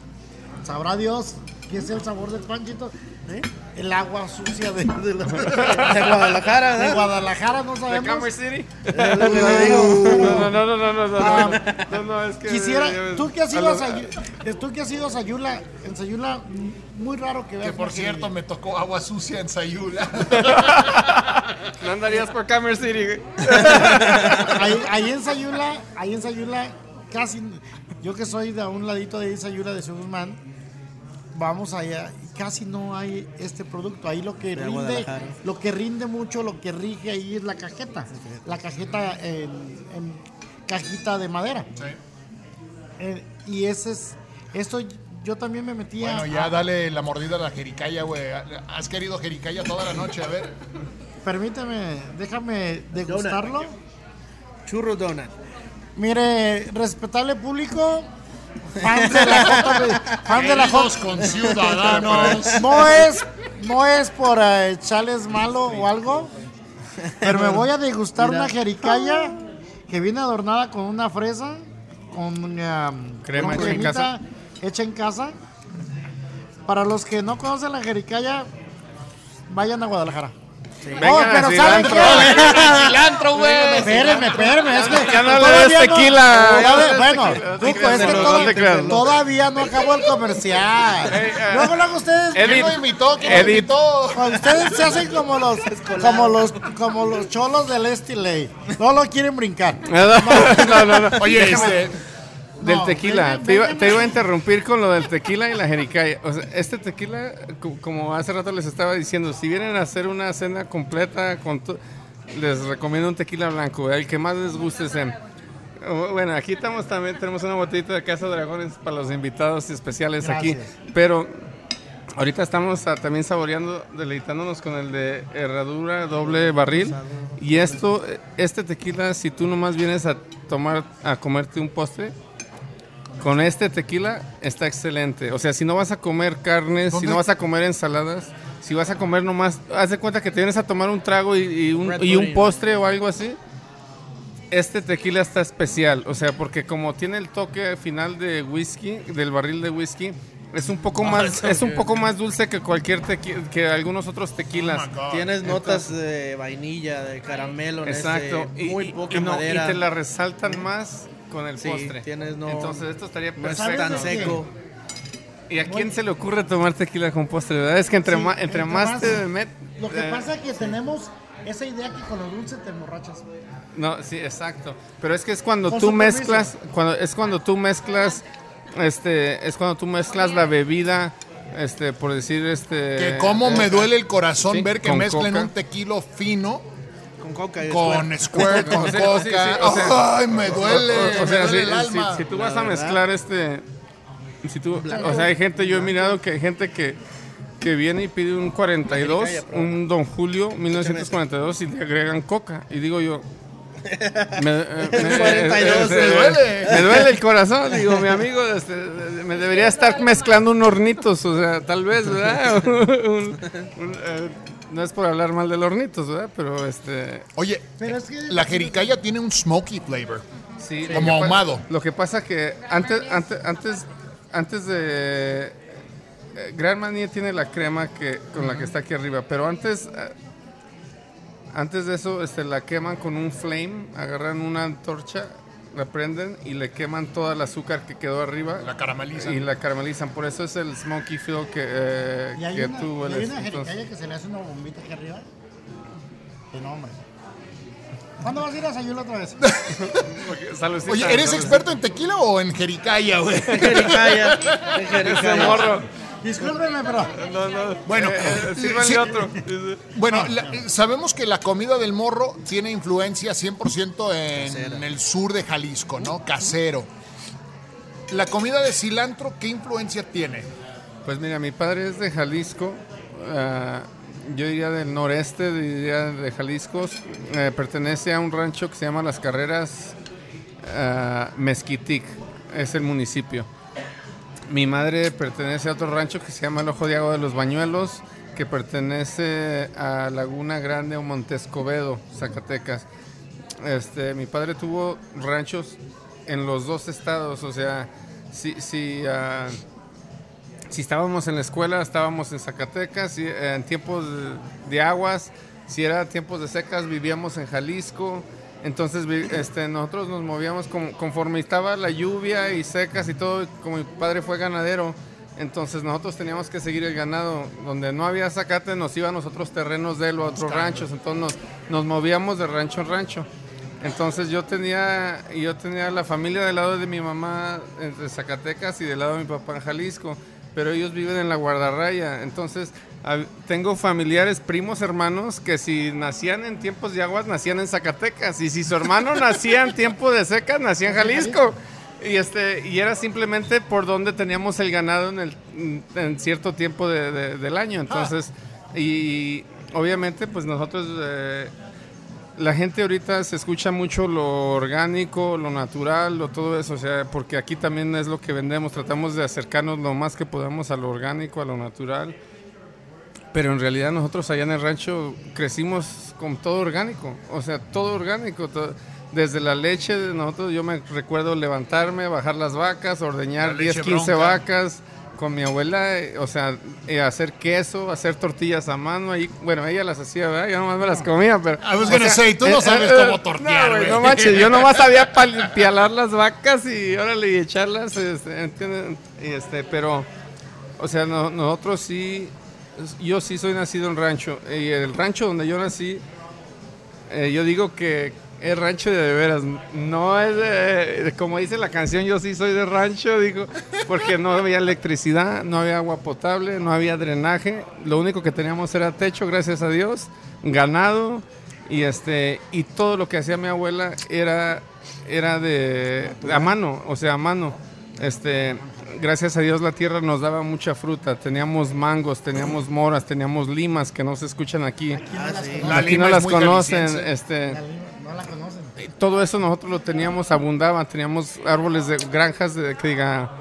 Speaker 3: Sabrá Dios qué es el sabor del pan, Chito. ¿Eh? El agua sucia de, de la-
Speaker 5: De Guadalajara,
Speaker 3: de
Speaker 5: ¿eh?
Speaker 3: Guadalajara, no
Speaker 4: ¿De
Speaker 3: sabemos.
Speaker 4: Commerce City?
Speaker 3: Es lo que le digo.
Speaker 4: No, no, no, no, no, no,
Speaker 3: Ah,
Speaker 4: no, no, no, es que...
Speaker 3: Quisiera, tú que has ido a Sayula, tú que has ido a Sayula, en Sayula, mm, muy raro que veas.
Speaker 1: Que por cierto me tocó agua sucia en Sayula.
Speaker 4: No andarías por Commerce City, güey.
Speaker 3: ahí, ahí en Sayula, ahí en Sayula, casi, yo que soy de un ladito de Sayula de Guzmán, vamos allá y casi no hay este producto. Ahí lo que
Speaker 5: De
Speaker 3: rinde, lo que rinde mucho, lo que rige ahí es la cajeta. La cajeta en, en cajita de madera. Eh, y ese es, esto yo también me metía.
Speaker 1: Bueno, ya dale la mordida a la jericaya, güey. Has querido jericaya toda la noche, a ver.
Speaker 3: Permíteme, déjame degustarlo.
Speaker 5: Churro donut.
Speaker 3: Mire, respetable público, fans de la JB, fan de la
Speaker 1: Queridos
Speaker 3: J-
Speaker 1: conciudadanos.
Speaker 3: no es, no es por eh, echarles malo o algo, pero me voy a degustar
Speaker 5: Mira.
Speaker 3: una jericaya que viene adornada con una fresa, con um,
Speaker 4: Crema
Speaker 3: con
Speaker 4: hecha en
Speaker 3: cremita
Speaker 4: casa.
Speaker 3: hecha en casa. Para los que no conocen la jericaya, vayan a Guadalajara.
Speaker 4: Vengan
Speaker 3: Oh,
Speaker 4: a
Speaker 3: pero ¿saben qué?
Speaker 1: cilantro, güey.
Speaker 3: Espérenme, espérenme, es que
Speaker 4: Ya no le
Speaker 3: todavía
Speaker 4: des tequila, ya no
Speaker 3: bueno, Cuco, es que todo- todavía no acabó el comercial.
Speaker 4: eh.
Speaker 3: Luego, luego ustedes,
Speaker 4: Edith.
Speaker 1: ¿Quién lo invitó? ¿Quién lo
Speaker 4: Edith.
Speaker 1: invitó?
Speaker 3: ustedes se hacen como los, como los, como los cholos del Estiley. No lo quieren brincar.
Speaker 4: No, no, no.
Speaker 1: Oye,
Speaker 4: Déjame-
Speaker 1: este.
Speaker 4: Del
Speaker 3: No,
Speaker 4: tequila, te, iba, te iba a interrumpir con lo del tequila y la jericaya. O sea, este tequila, co- como hace rato les estaba diciendo, si vienen a hacer una cena completa, con les recomiendo un tequila blanco, el que más les guste. ese. Bueno, aquí estamos también, tenemos una botellita de Casa Dragones para los invitados especiales aquí. Pero ahorita estamos también saboreando, deleitándonos con el de herradura doble barril. Y esto, este tequila, si tú nomás vienes a tomar, a comerte un postre, con este tequila está excelente. O sea, si no vas a comer carnes, si no vas a comer ensaladas, si vas a comer nomás, haz de cuenta que te vienes a tomar un trago y, y un, y postre o algo así. Este tequila está especial, o sea, porque como tiene el toque final de whisky, del barril de whisky, es un poco más, es un poco más dulce que cualquier tequi- que algunos otros tequilas.
Speaker 1: Oh.
Speaker 5: Tienes notas de vainilla, de caramelo, en
Speaker 4: Exacto,
Speaker 5: este,
Speaker 4: y,
Speaker 5: muy poca
Speaker 4: y no, y
Speaker 5: madera.
Speaker 4: te la resaltan más con el
Speaker 5: Sí,
Speaker 4: postre.
Speaker 5: tienes no-
Speaker 4: Entonces esto estaría
Speaker 5: no es
Speaker 4: perfecto.
Speaker 5: tan seco.
Speaker 4: ¿Y a quién se le ocurre tomar tequila con postre? ¿verdad? Es que entre,
Speaker 3: Sí,
Speaker 4: más, entre, más, te met-
Speaker 3: Lo que
Speaker 4: eh,
Speaker 3: pasa es que tenemos esa idea que con los dulces te emborrachas.
Speaker 4: No, sí, exacto. Pero es que es cuando
Speaker 3: Con
Speaker 4: tú
Speaker 3: permiso.
Speaker 4: mezclas, cuando es cuando tú mezclas, este, es cuando tú mezclas la bebida, este, por decir, este.
Speaker 1: Que cómo me
Speaker 4: eh,
Speaker 1: duele el corazón
Speaker 4: sí,
Speaker 1: ver que mezclen
Speaker 4: coca.
Speaker 1: un tequilo fino
Speaker 5: Con coca y
Speaker 1: con
Speaker 5: Squirt.
Speaker 1: con coca.
Speaker 4: sí, o sea,
Speaker 1: Ay, me duele,
Speaker 4: O, o sea,
Speaker 1: me
Speaker 4: si,
Speaker 1: duele el
Speaker 4: si-
Speaker 1: alma.
Speaker 4: si tú vas a mezclar este, si tú, o sea, hay gente, yo he mirado que hay gente que que viene y pide un 42, un Don Julio 1942 y le agregan coca y digo yo. Me, eh, me-
Speaker 5: 42,
Speaker 4: eh,
Speaker 1: me
Speaker 4: eh,
Speaker 1: duele.
Speaker 4: Me duele el corazón, digo, mi amigo, este, me debería estar mezclando un hornitos, o sea, tal vez, ¿verdad? Un- un, eh, no es por hablar mal del hornitos, ¿verdad? Pero este,
Speaker 1: Oye,
Speaker 3: Pero es que
Speaker 1: la jericaya tiene un smoky flavor.
Speaker 4: Sí,
Speaker 1: Como ahumado.
Speaker 4: Lo que pasa que antes, antes, antes, antes de eh, Gran Manía tiene la crema que con la que está aquí arriba, pero antes, eh, antes de eso, este, la queman con un flame, agarran una antorcha, la prenden y le queman toda el azúcar que quedó arriba
Speaker 1: La carameliza.
Speaker 4: y la caramelizan. Por eso es el smoky feel que, eh,
Speaker 3: Y hay
Speaker 4: que
Speaker 3: una,
Speaker 4: tú
Speaker 3: y hay una
Speaker 4: Entonces,
Speaker 3: jericaya que se le hace una bombita aquí arriba. Que no, hombre. ¿Cuándo vas a ir a Sayula otra vez?
Speaker 4: saludcita,
Speaker 1: Oye, ¿eres experto en tequila o en jericaya, güey?
Speaker 5: Jericaya,
Speaker 4: Ese
Speaker 5: jericaya.
Speaker 4: morro.
Speaker 3: Discúlpeme, pero.
Speaker 4: No, no.
Speaker 1: Bueno,
Speaker 4: eh, eh,
Speaker 1: sí.
Speaker 4: otro.
Speaker 1: Bueno, la- sabemos que la comida del morro tiene influencia 100% en
Speaker 5: Casera.
Speaker 1: el sur de Jalisco, ¿no? Casero. La comida de cilantro, ¿qué influencia tiene?
Speaker 4: Pues mira, mi padre es de Jalisco. ah, yo diría del noreste, diría de Jalisco. eh, pertenece a un rancho que se llama Las Carreras ah, Mezquitic. Es el municipio. Mi madre pertenece a otro rancho que se llama El Ojo de Agua de los Bañuelos, que pertenece a Laguna Grande o Montescobedo, Zacatecas. Este, mi padre tuvo ranchos en los dos estados, o sea, si, si, ah, si estábamos en la escuela, estábamos en Zacatecas, en tiempos de aguas, si era tiempos de secas, vivíamos en Jalisco. Entonces este, nosotros nos movíamos con- conforme estaba la lluvia y secas y todo, como mi padre fue ganadero, entonces nosotros teníamos que seguir el ganado. Donde no había zacate nos iban a otros terrenos de él o a otros ranchos, entonces nos, nos movíamos de rancho en rancho. Entonces yo tenía, yo tenía la familia del lado de mi mamá entre Zacatecas y del lado de mi papá en Jalisco, pero ellos viven en la guardarraya. Entonces tengo familiares, primos, hermanos que si nacían en tiempos de aguas nacían en Zacatecas y si su hermano nacía en tiempo de secas nacía en Jalisco. Y este y era simplemente por donde teníamos el ganado en, el, en cierto tiempo de- de- del año. Entonces y obviamente pues nosotros eh, la gente ahorita se escucha mucho lo orgánico, lo natural, lo todo eso, o sea, porque aquí también es lo que vendemos, tratamos de acercarnos lo más que podamos a lo orgánico, a lo natural. Pero en realidad nosotros allá en el rancho crecimos con todo orgánico, o sea, todo orgánico, todo- desde la leche, de nosotros yo me recuerdo levantarme, bajar las vacas, ordeñar
Speaker 1: La leche
Speaker 4: 10, 15
Speaker 1: bronca.
Speaker 4: vacas con mi abuela, o sea, eh, hacer queso, hacer tortillas a mano, ahí, bueno, ella las hacía, ¿verdad? Yo nomás me las comía, pero...
Speaker 1: I was gonna
Speaker 4: sea,
Speaker 1: say, tú no
Speaker 4: eh,
Speaker 1: sabes
Speaker 4: eh,
Speaker 1: cómo tortear,
Speaker 4: No, no manches, yo nomás sabía pialar las vacas y órale, y echarlas, este, ¿entienden? Y este, pero, o sea, no- nosotros sí, yo sí soy nacido en rancho, y el rancho donde yo nací, eh, yo digo que es rancho de, veras, no es de, de- como dice la canción, yo sí soy de rancho, digo, porque no había electricidad, no había agua potable, no había drenaje, lo único que teníamos era techo, gracias a Dios, ganado, y este, y todo lo que hacía mi abuela era, era de, a mano, o sea, a mano, este, gracias a Dios la tierra nos daba mucha fruta, teníamos mangos, teníamos moras, teníamos limas que no se escuchan aquí.
Speaker 5: Ah, sí.
Speaker 1: La
Speaker 4: Aquí no las conocen, este,
Speaker 3: La lima, no la conocen.
Speaker 4: todo eso nosotros lo teníamos, abundaba, teníamos árboles de granjas de, que diga,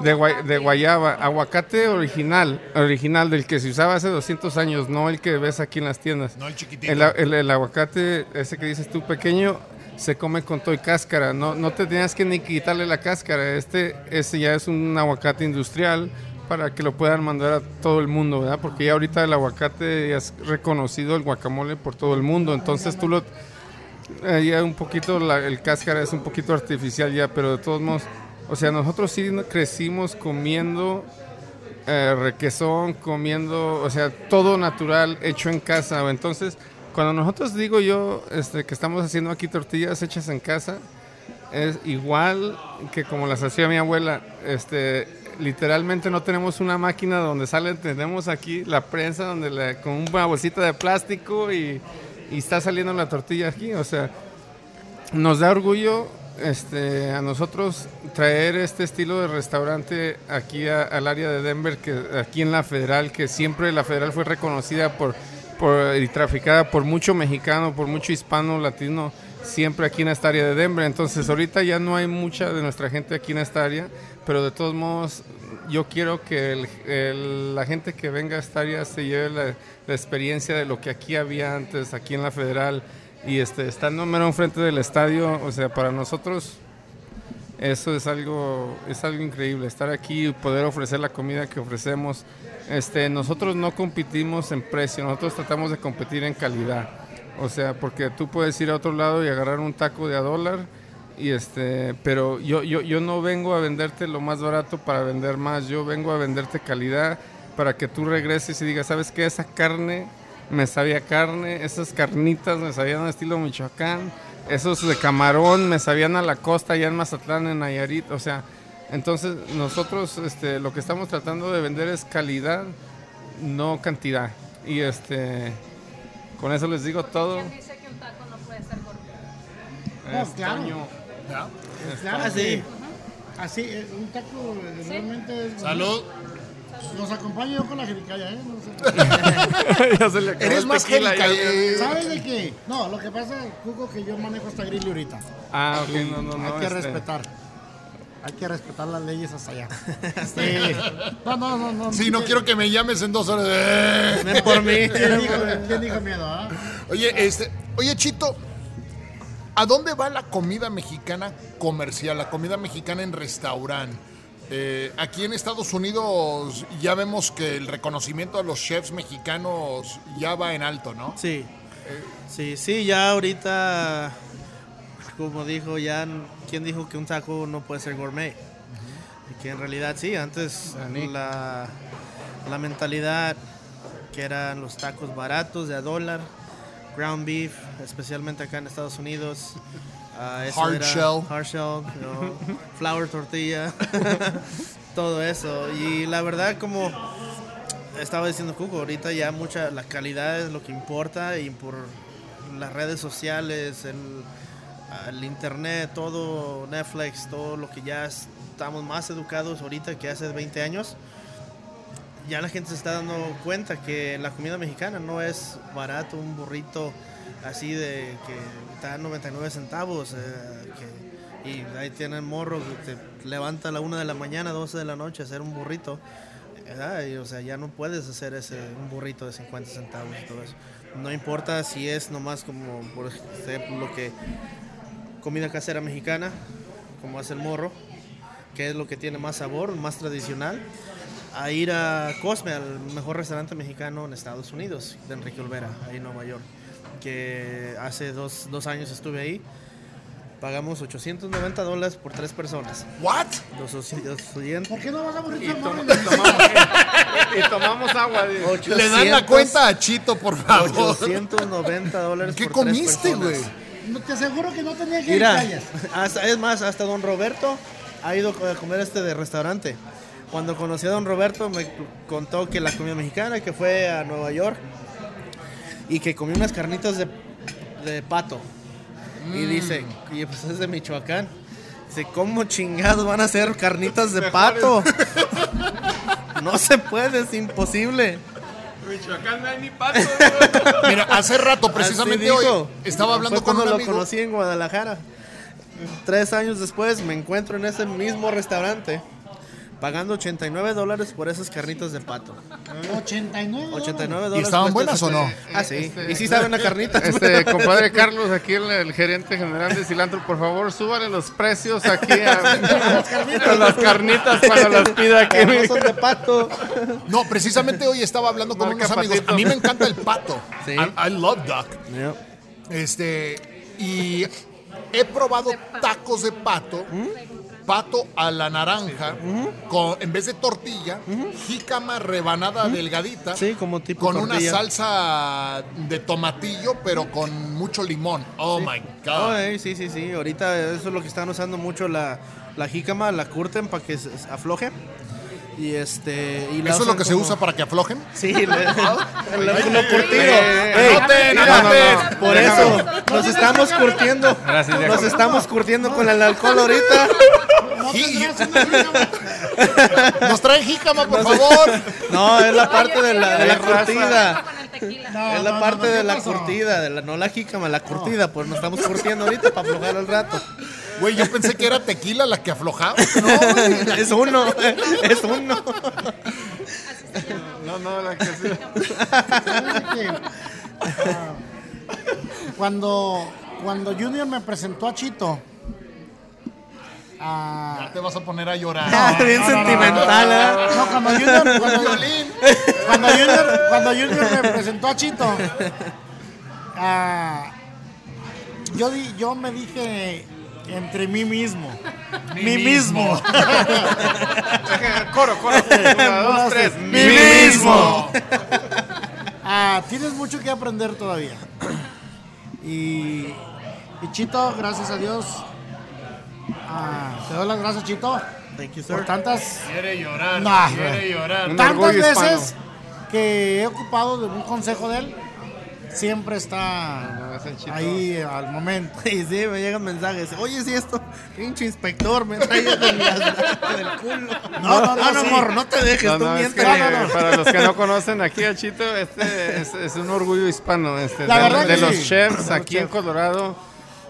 Speaker 4: de, gua- de guayaba, aguacate original, original del que se usaba hace 200 años, no el que ves aquí en las tiendas.
Speaker 1: No el chiquitito.
Speaker 4: El, el- el aguacate, ese que dices tú pequeño, se come con todo y cáscara, no, no te tenías que ni quitarle la cáscara, este, ese ya es un aguacate industrial para que lo puedan mandar a todo el mundo, ¿verdad? Porque ya ahorita el aguacate es reconocido el guacamole por todo el mundo, entonces tú lo, eh, ya un poquito, la- el cáscara es un poquito artificial ya, pero de todos modos, o sea, nosotros sí crecimos comiendo eh, requesón, comiendo, o sea, todo natural, hecho en casa. Entonces, cuando nosotros digo yo este, que estamos haciendo aquí tortillas hechas en casa, es igual que como las hacía mi abuela. Este, literalmente no tenemos una máquina donde sale, tenemos aquí la prensa donde con una bolsita de plástico y, está saliendo la tortilla aquí. O sea, nos da orgullo este, a nosotros traer este estilo de restaurante aquí al área de Denver, que aquí en la Federal, que siempre la Federal fue reconocida por, por y traficada por mucho mexicano, por mucho hispano, latino, siempre aquí en esta área de Denver. Entonces ahorita ya no hay mucha de nuestra gente aquí en esta área, pero de todos modos yo quiero que el- el- la gente que venga a esta área se lleve la, la experiencia de lo que aquí había antes, aquí en la Federal. Y este, estando mero enfrente del estadio, o sea, para nosotros eso es algo, es algo increíble, estar aquí y poder ofrecer la comida que ofrecemos. Este, nosotros no competimos en precio, nosotros tratamos de competir en calidad. O sea, porque tú puedes ir a otro lado y agarrar un taco de a dólar, y este, pero yo, yo, yo no vengo a venderte lo más barato para vender más, yo vengo a venderte calidad para que tú regreses y digas, ¿sabes qué? Esa carne me sabía carne, esas carnitas me sabían estilo Michoacán, esos de camarón me sabían a la costa allá en Mazatlán, en Nayarit, o sea, Entonces, nosotros este, lo que estamos tratando de vender es calidad, no cantidad. Y este, con eso les digo todo.
Speaker 2: ¿Quién dice que un taco no puede ser
Speaker 4: Este
Speaker 3: claro.
Speaker 4: año-
Speaker 1: ¿Ya?
Speaker 3: Claro
Speaker 5: sí.
Speaker 3: que- Así, eh, un taco eh, realmente es.
Speaker 1: Salud.
Speaker 3: Los acompaño yo con la jericaya, ¿eh? No sé.
Speaker 4: Ya se le acabó
Speaker 1: Eres más
Speaker 4: tequila,
Speaker 1: gérica.
Speaker 4: ya-
Speaker 1: eh.
Speaker 3: ¿Sabes de qué? No, lo que pasa, Cuco, que yo manejo hasta grill ahorita.
Speaker 4: Ah, ok,
Speaker 3: Y
Speaker 4: no, no, no.
Speaker 3: Hay que
Speaker 4: este,
Speaker 3: respetar. Hay que respetar las leyes hasta allá. Este, no, no, no, no.
Speaker 1: Sí, no quiero que me llames en dos horas. Eh.
Speaker 5: Ven por mí.
Speaker 3: ¿Quién dijo, quién dijo miedo, ah?
Speaker 1: Oye, este, oye, Chito, ¿a dónde va la comida mexicana comercial, la comida mexicana en restaurante? Eh, aquí en Estados Unidos ya vemos que el reconocimiento a los chefs mexicanos ya va en alto, ¿no?
Speaker 5: Sí, sí, sí, ya ahorita, como dijo, ya, ¿quién dijo que un taco no puede ser gourmet? Y que en realidad sí, antes la, la mentalidad que eran los tacos baratos de a dólar, ground beef, especialmente acá en Estados Unidos. Ah,
Speaker 1: Hard
Speaker 5: era-
Speaker 1: shell.
Speaker 5: Hard shell, you know, flour tortilla, todo eso. Y la verdad como estaba diciendo Cuco, ahorita ya mucha, la calidad es lo que importa y por las redes sociales, el, el internet, todo, Netflix, todo lo que ya estamos más educados ahorita que hace 20 años, ya la gente se está dando cuenta que la comida mexicana no es barato, un burrito así de que está a 99 centavos. eh, y ahí tienen morro que te levanta a la 1 de la mañana, 12 de la noche a hacer un burrito. Y, o sea, ya no puedes hacer ese un burrito de 50 centavos y todo eso. No importa si es nomás como, por ejemplo, lo que comida casera mexicana, como hace el morro, que es lo que tiene más sabor, más tradicional, a ir a Cosme, al mejor restaurante mexicano en Estados Unidos, de Enrique Olvera, ahí en Nueva York, que hace dos, dos años estuve ahí. Pagamos 890 dólares por tres personas.
Speaker 1: ¿What?
Speaker 5: Los oyentes.
Speaker 3: ¿Por qué no vas a morir
Speaker 4: Y,
Speaker 3: tan
Speaker 4: tom- y tomamos, y tomamos agua.
Speaker 1: Le dan la cuenta a Chito, por favor.
Speaker 5: 890 dólares
Speaker 1: ¿Qué
Speaker 5: por tres
Speaker 1: comiste, güey?
Speaker 3: No, te aseguro que no tenía
Speaker 5: Mira,
Speaker 3: jericayas.
Speaker 5: hasta, es más, hasta don Roberto ha ido a comer este de restaurante. Cuando conocí a don Roberto me contó que la comida mexicana, que fue a Nueva York y que comió unas carnitas de, de pato. Y dice, y pues es de Michoacán. Dice, ¿cómo chingados van a hacer carnitas de pato? no se puede, es imposible.
Speaker 4: Michoacán no hay ni pato. güey.
Speaker 1: Mira, hace rato, precisamente hoy, estaba hablando
Speaker 5: Fue
Speaker 1: con
Speaker 5: cuando
Speaker 1: un
Speaker 5: lo
Speaker 1: amigo.
Speaker 5: conocí en Guadalajara. Tres años después me encuentro en ese mismo restaurante pagando 89 dólares por esas carnitas de pato.
Speaker 3: 89.
Speaker 5: 89 dólares.
Speaker 1: estaban
Speaker 5: cuesta
Speaker 1: buenas o no?
Speaker 5: esa- Ah, sí.
Speaker 4: Este-
Speaker 5: y sí saben a carnitas.
Speaker 4: Este, compadre Carlos, aquí el, el gerente general de Cilantro, por favor, súbale los precios aquí a, a las carnitas cuando las pida
Speaker 5: Que no son de pato.
Speaker 1: No, precisamente hoy estaba hablando con
Speaker 4: Marca
Speaker 1: unos amigos.
Speaker 4: Patito.
Speaker 1: A mí me encanta el pato.
Speaker 5: Sí.
Speaker 1: I, I love duck. Este, y he probado tacos de pato, pato a la naranja, con, en vez de tortilla, jícama rebanada delgadita,
Speaker 5: Sí, como tipo
Speaker 1: con una salsa de tomatillo, pero con mucho limón. Oh my
Speaker 5: Oh,
Speaker 1: God.
Speaker 5: eh, sí, sí, sí. Ahorita eso es lo que están usando mucho la, la jícama, la curten para que se- afloje. Y este. Y
Speaker 1: ¿Eso es lo que se usa para que aflojen?
Speaker 5: Sí, le- lo, curtido.
Speaker 4: Eh,
Speaker 1: anoten.
Speaker 5: Por eso nos estamos curtiendo.
Speaker 4: Gracias,
Speaker 5: Nos estamos curtiendo con el alcohol ahorita.
Speaker 3: No tendrás una jícama.
Speaker 1: Nos traen jícama, por favor.
Speaker 5: No, es la parte de la, de la curtida.
Speaker 3: No,
Speaker 5: Es la
Speaker 3: no,
Speaker 5: parte
Speaker 3: no,
Speaker 5: de
Speaker 3: ¿qué
Speaker 5: la
Speaker 3: pasó?
Speaker 5: curtida, de la, no la jícama, la curtida, pues nos estamos curtiendo ahorita para aflojar al rato.
Speaker 1: Güey, yo pensé que era tequila la que aflojaba. No, güey.
Speaker 5: Es uno, es uno.
Speaker 4: No, no, la que sí.
Speaker 3: Cuando, cuando Junior me presentó a Chito, ah,
Speaker 1: Ya te vas a poner a llorar.
Speaker 5: Bien
Speaker 3: no, no, no,
Speaker 5: sentimental, ¿eh?
Speaker 3: no, cuando Junior, cuando,
Speaker 1: Violín.
Speaker 3: cuando Junior, cuando Junior me presentó a Chito, ah, yo, di- yo me dije entre mí mismo, mí mismo,
Speaker 4: Coro, coro. Una, dos, tres.
Speaker 3: mí mismo. Ah, tienes mucho que aprender todavía. Y, y Chito, gracias a Dios. Ah, te doy las gracias, Chito.
Speaker 5: Thank you,
Speaker 3: por
Speaker 5: sir.
Speaker 3: tantas
Speaker 1: Quiere llorar,
Speaker 3: No,
Speaker 1: quiere llorar.
Speaker 3: Tantas veces que he ocupado de un consejo de él, siempre está ahí al momento.
Speaker 5: Y sí, me llegan mensajes. Oye, si esto, pinche inspector, me trae de las del culo.
Speaker 3: No, no, no,
Speaker 5: no,
Speaker 3: sí.
Speaker 5: morro, no te dejes,
Speaker 4: No,
Speaker 5: tú
Speaker 4: no, es que,
Speaker 5: miéntale.
Speaker 3: no, no.
Speaker 4: para los que no conocen aquí a Chito, este es, es un orgullo hispano. Este,
Speaker 3: La
Speaker 4: de
Speaker 3: verdad
Speaker 4: de los
Speaker 3: sí.
Speaker 4: chefs aquí en. Colorado,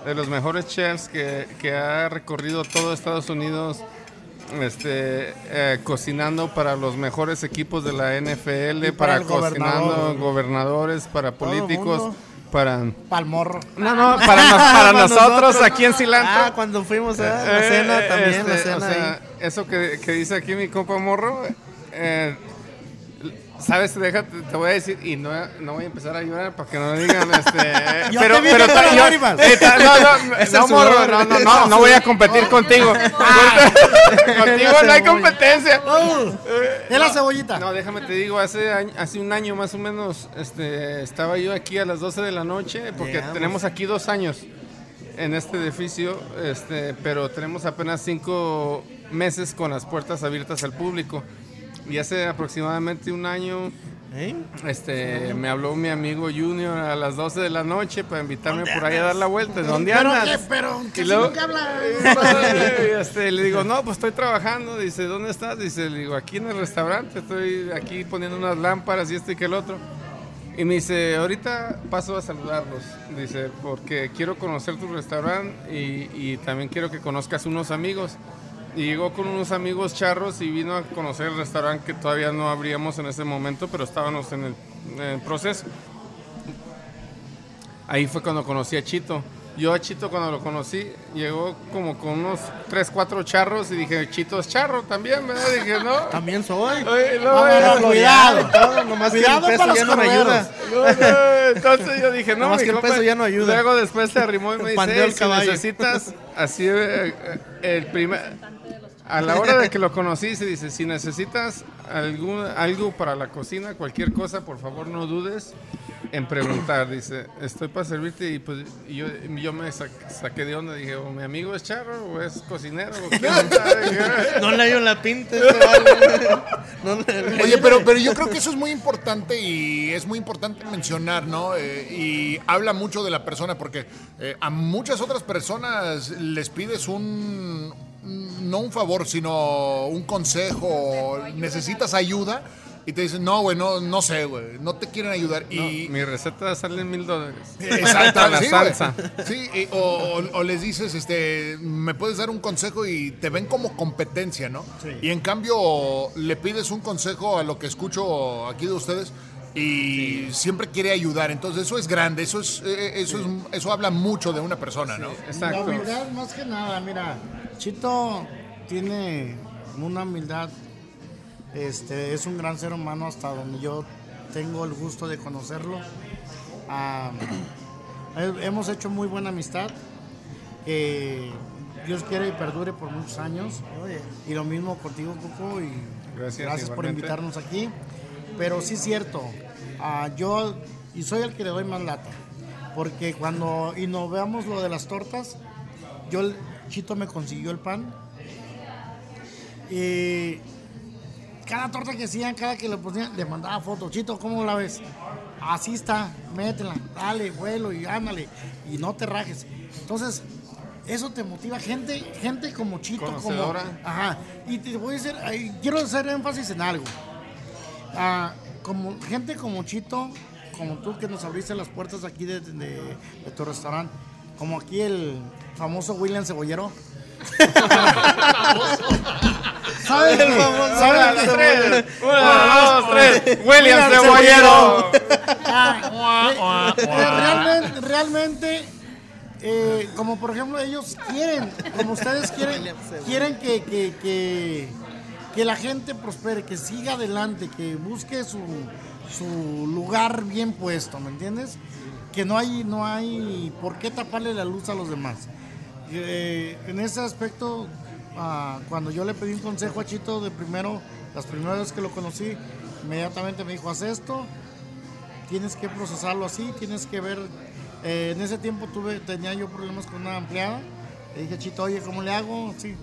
Speaker 4: de los mejores chefs que, que ha recorrido todo Estados Unidos, este, eh, cocinando para los mejores equipos de la NFL,
Speaker 3: Y
Speaker 4: para, cocinando
Speaker 3: gobernador.
Speaker 4: gobernadores, para políticos, para...
Speaker 3: Palmorro.
Speaker 4: No, no, para, nos- para nosotros aquí en Cilantro.
Speaker 5: Ah, cuando fuimos a la
Speaker 4: Eh,
Speaker 5: cena
Speaker 4: eh,
Speaker 5: también, la
Speaker 4: este,
Speaker 5: cena
Speaker 4: o sea. Eso que, que dice aquí mi compa Morro, eh, sabes, déjate, te voy a decir, y no, no voy a empezar a llorar para que no digan, este,
Speaker 3: Yo
Speaker 4: pero,
Speaker 3: te
Speaker 4: pero
Speaker 3: no
Speaker 4: yo-
Speaker 3: lágrimas.
Speaker 4: eh, ta- no, no, no, Morro, no, no, no, no voy a competir contigo. contigo no hay competencia.
Speaker 3: Es la cebollita.
Speaker 4: No, déjame te digo, hace, año- hace un año más o menos este, estaba yo aquí a las 12 de la noche, porque
Speaker 5: Llegamos.
Speaker 4: tenemos aquí dos años en este edificio, este, pero tenemos apenas cinco meses con las puertas abiertas al público. Y hace aproximadamente un año
Speaker 5: ¿Eh?
Speaker 4: este, me habló mi amigo Junior a las 12 de la noche para invitarme por ahí a dar la vuelta. ¿Dónde
Speaker 3: Pero,
Speaker 4: andas?
Speaker 3: ¿qué? pero
Speaker 4: Y
Speaker 3: casi
Speaker 4: luego-
Speaker 3: habla.
Speaker 4: y, este, le digo, no, pues estoy trabajando. Dice, ¿dónde estás? Dice, le digo, aquí en el restaurante. Estoy aquí poniendo unas lámparas y esto y que el otro. Y me dice, ahorita paso a saludarlos. Dice, porque quiero conocer tu restaurante y, y también quiero que conozcas unos amigos. Y llegó con unos amigos charros y vino a conocer el restaurante que todavía no abríamos en ese momento, pero estábamos en el, en el proceso. Ahí fue cuando conocí a Chito. Yo a Chito cuando lo conocí, llegó como con unos 3, 4 charros y dije, Chito es charro también, ¿verdad? Dije, no.
Speaker 5: También soy.
Speaker 4: Oye, no,
Speaker 3: No, no,
Speaker 4: eh,
Speaker 3: no, cuidado.
Speaker 5: Todo, nomás que el peso ya no me ayuda.
Speaker 4: Entonces yo dije, no,
Speaker 5: Nomás que el peso ya no ayuda.
Speaker 4: Luego después se arrimó y me dice,
Speaker 5: Pandeó
Speaker 4: "Hey,
Speaker 5: el
Speaker 4: si
Speaker 5: caballo".
Speaker 4: necesitas, así, eh, eh, el primer... A la hora de que lo conocí, se dice, si necesitas algún, algo para la cocina, cualquier cosa, por favor no dudes en preguntar. Dice, estoy para servirte y pues y yo, yo me sa- saqué de onda. Dije, o mi amigo es charro o es cocinero. O quién sabe?" Dije,
Speaker 5: No le hallo la pinta. vale. No
Speaker 1: Oye, pero, pero yo creo que eso es muy importante y es muy importante mencionar, ¿no? Eh, y habla mucho de la persona porque eh, a muchas otras personas les pides un, no un favor, sino un consejo, necesitas ayuda y te dicen, no, güey, no, no sé, güey, no te quieren ayudar. Y,
Speaker 4: mi receta sale en mil dólares.
Speaker 1: Exacto,
Speaker 4: La
Speaker 1: sí,
Speaker 4: salsa.
Speaker 1: Sí, y- o, o- o les dices, este, me puedes dar un consejo y te ven como competencia, ¿no? Y en cambio le pides un consejo a lo que escucho aquí de ustedes y siempre quiere ayudar. Entonces eso es grande, eso es, eh, eso es, eso habla mucho de una persona, ¿no?
Speaker 3: La
Speaker 4: Exacto.
Speaker 3: humildad más que nada, mira, Chito tiene una humildad, este, es un gran ser humano hasta donde yo tengo el gusto de conocerlo. Ah, he- hemos hecho muy buena amistad, que Dios quiere y perdure por muchos años. Y lo mismo contigo, Coco, y
Speaker 4: Gracias,
Speaker 3: gracias por invitarnos aquí. Pero sí es cierto, ah, yo, y soy el que le doy más lata, porque cuando innovamos lo de las tortas, yo, el- Chito me consiguió el pan, y cada torta que hacían, cada que le ponían, le mandaba fotos, Chito, ¿cómo la ves? Así está, métela, dale, vuelo y ándale, y no te rajes. Entonces, eso te motiva, gente, gente como Chito, como... Ajá, y te voy a decir, quiero hacer énfasis en algo. Ah, como gente como Chito, como tú que nos abriste las puertas aquí de, de- de tu restaurante, como aquí el famoso William Cebollero. ¿Sabes? ¿Sabes?
Speaker 4: Tres. Uno, dos, tres. William Cebollero.
Speaker 3: Ah, eh, realmente, realmente eh, como por ejemplo ellos quieren, como ustedes quieren, quieren que, que, que, que la gente prospere, que siga adelante, que busque su, su lugar bien puesto, ¿me entiendes? Que no hay, no hay por qué taparle la luz a los demás. Eh, en ese aspecto, ah, cuando yo le pedí un consejo a Chito de primero, las primeras veces que lo conocí, inmediatamente me dijo, haz esto, tienes que procesarlo así, tienes que ver. eh, en ese tiempo tuve, tenía yo problemas con una empleada. Le dije, Chito, oye, ¿cómo le hago? Sí,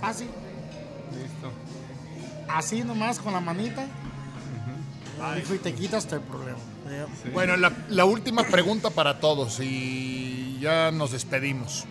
Speaker 3: fácil.
Speaker 4: Listo.
Speaker 3: Así nomás con la manita. Dijo, y te quitas el problema.
Speaker 1: Bueno, la, la última pregunta para todos y ya nos despedimos.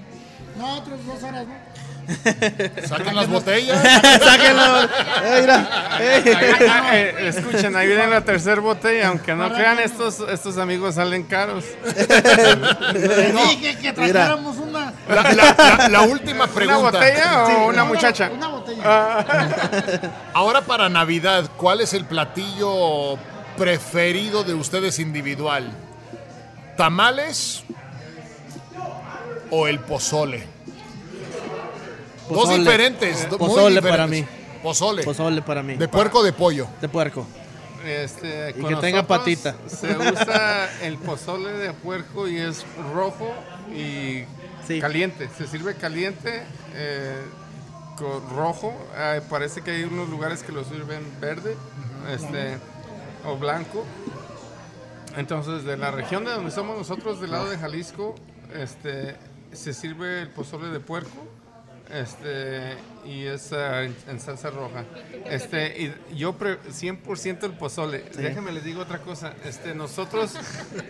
Speaker 3: No, otras dos horas, ¿no?
Speaker 1: Saquen las botellas.
Speaker 5: Sáquenlo. Eh, mira. Eh.
Speaker 4: Ah, eh, escuchen, ahí viene la tercera botella. Aunque no crean, estos, estos amigos salen caros.
Speaker 3: Dije que trajéramos una.
Speaker 1: La, la- la- la última
Speaker 4: ¿Una
Speaker 1: pregunta.
Speaker 4: botella o
Speaker 3: Sí,
Speaker 4: una muchacha?
Speaker 3: Una botella.
Speaker 1: Ahora para Navidad, ¿cuál es el platillo preferido de ustedes individual? ¿Tamales o el pozole? Dos diferentes. muy
Speaker 5: Pozole para
Speaker 1: diferentes. Pozole.
Speaker 5: Pozole para mí.
Speaker 1: ¿De puerco o de pollo?
Speaker 5: De puerco.
Speaker 4: Este,
Speaker 5: Y que tenga patita.
Speaker 4: Se usa el pozole de puerco y es rojo y
Speaker 5: Sí.
Speaker 4: caliente. Se sirve caliente, eh, con rojo. Eh, parece que hay unos lugares que lo sirven verde este, o blanco. Entonces, de la región de donde somos nosotros, del lado de Jalisco, este, se sirve el pozole de puerco. Este, y es ah, en, salsa roja. Este, y yo pre- 100% el pozole. Déjenme les digo otra cosa. Este, nosotros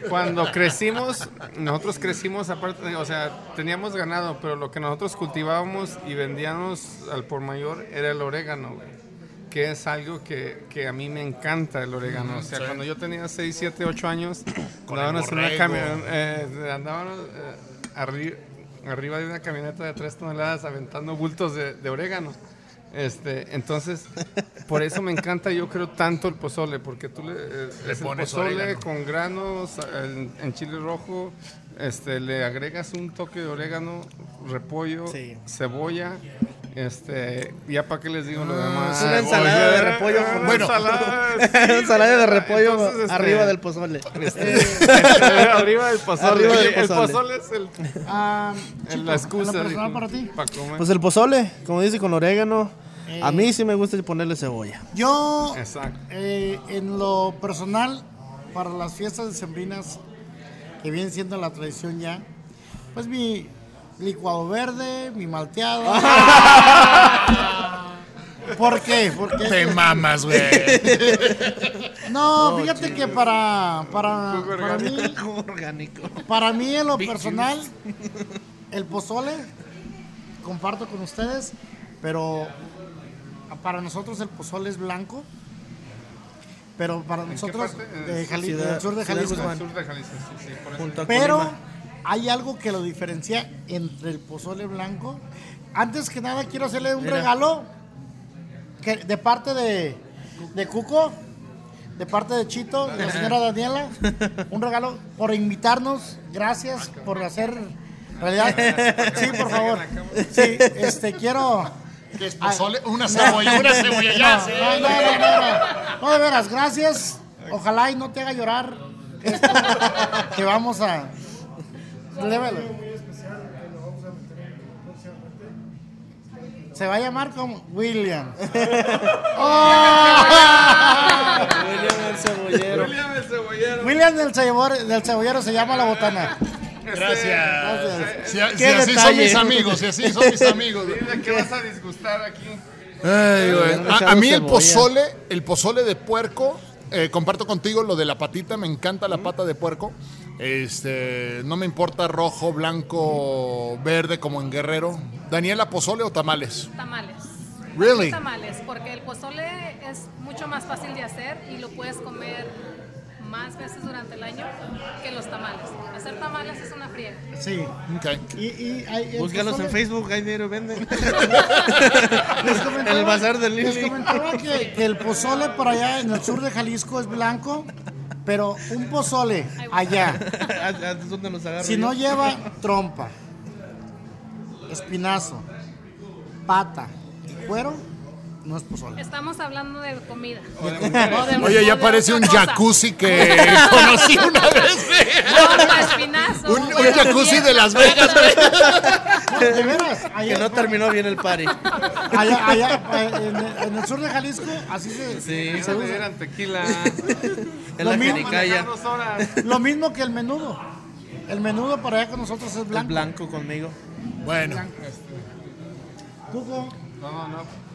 Speaker 4: cuando crecimos, nosotros crecimos aparte, o sea, teníamos ganado, pero lo que nosotros cultivábamos y vendíamos al por mayor era el orégano, que es algo que, que a mí me encanta el orégano. O sea, cuando yo tenía 6, 7, 8 años, andábamos en una
Speaker 1: borrego.
Speaker 4: cami- eh, andábamos eh, arri- arriba de una camioneta de 3 toneladas aventando bultos de, de orégano. Este, entonces, por eso me encanta, yo creo, tanto el pozole, porque tú le, eh,
Speaker 1: Le
Speaker 4: es el
Speaker 1: pones
Speaker 4: pozole
Speaker 1: orégano.
Speaker 4: con granos, en, en chile rojo, este, le agregas un toque de orégano, repollo,
Speaker 5: Sí.
Speaker 4: cebolla, este, ya para qué les digo lo
Speaker 1: Ah,
Speaker 4: demás.
Speaker 5: Una ensalada de repollo con-
Speaker 1: Bueno.
Speaker 4: ensalada,
Speaker 5: Una ensalada de repollo
Speaker 4: Entonces, este,
Speaker 5: arriba del pozole.
Speaker 4: arriba del pozole.
Speaker 5: Arriba del
Speaker 4: el
Speaker 5: pozole.
Speaker 4: es el,
Speaker 3: Ah,
Speaker 4: el-
Speaker 3: chico,
Speaker 4: la excusa
Speaker 3: para ti.
Speaker 4: para comer.
Speaker 5: Pues el pozole, como dice, con orégano.
Speaker 3: Eh.
Speaker 5: A mí sí me gusta ponerle cebolla.
Speaker 3: Yo,
Speaker 4: Exacto.
Speaker 3: eh, en lo personal, para las fiestas decembrinas, que viene siendo la tradición ya, pues mi licuado verde, mi malteado. ¿Por qué? Porque
Speaker 1: Te mamas, güey.
Speaker 3: no, fíjate que para para, para mí,
Speaker 5: orgánico.
Speaker 3: para mí en lo personal, el pozole comparto con ustedes, pero para nosotros el pozole es blanco. Pero para nosotros de del sur de Jalisco.
Speaker 4: Sur de Jalisco, sí, sí, por eso.
Speaker 5: Junto a
Speaker 3: Pero
Speaker 5: Colima.
Speaker 3: Hay algo que lo diferencia entre el pozole blanco. Antes que nada quiero hacerle un
Speaker 5: Mira.
Speaker 3: regalo que, de parte de, de Cuco, de parte de Chito, de la señora Daniela. Un regalo por invitarnos. Gracias por hacer realidad. Sí, por favor. Sí, este quiero.
Speaker 1: ¿Qué es pozole? Una cebolla, una cebolla, ya
Speaker 3: No, no, no, no, no. No, de veras, gracias. Ojalá y no te haga llorar esto que vamos a. Lévelo. Se va a llamar como William. ¡Oh!
Speaker 5: William el cebollero.
Speaker 4: William el cebollero.
Speaker 3: William del cebollero, del cebollero se llama la botana.
Speaker 1: Gracias. Si, si
Speaker 5: Qué
Speaker 1: así son mis amigos, si así son mis amigos. güey.
Speaker 4: ¿De qué vas a disgustar aquí?
Speaker 1: Ay, A, mí el pozole, el pozole de puerco, eh, comparto contigo lo de la patita, me encanta la pata de puerco. Este, no me importa rojo, blanco, verde como en Guerrero. Daniela, pozole o tamales?
Speaker 2: Tamales.
Speaker 1: Really?
Speaker 2: Tamales, porque el pozole es mucho más fácil de hacer y lo puedes comer más veces durante el año que los tamales. Hacer tamales es una friega.
Speaker 3: Sí.
Speaker 1: Okay.
Speaker 3: Y, y, hay-
Speaker 5: Búscalos en Facebook, ahí dinero venden.
Speaker 3: Les
Speaker 5: El bazar de
Speaker 3: Les
Speaker 5: Lili.
Speaker 3: comentaba que, que el pozole por allá en el sur de Jalisco es blanco, pero un pozole allá,
Speaker 5: ¿Es donde nos agarro
Speaker 3: si no lleva trompa, espinazo, pata y cuero, no es pozole.
Speaker 2: Estamos hablando de comida.
Speaker 1: Oye, ya parece un jacuzzi que conocí una vez.
Speaker 2: espinazo.
Speaker 1: Un, un jacuzzi de Las Vegas.
Speaker 3: De veras,
Speaker 5: Que no terminó bien el party.
Speaker 3: allá, allá, eh, en, el- en el sur de Jalisco, así se,
Speaker 5: Sí,
Speaker 3: se usa.
Speaker 4: Eran tequila.
Speaker 5: En
Speaker 3: Lo
Speaker 5: la
Speaker 3: mismo-. Lo mismo que el menudo. El menudo para allá con nosotros es
Speaker 5: El
Speaker 3: blanco.
Speaker 5: blanco conmigo.
Speaker 1: Bueno,
Speaker 3: Cuco,
Speaker 4: No, no.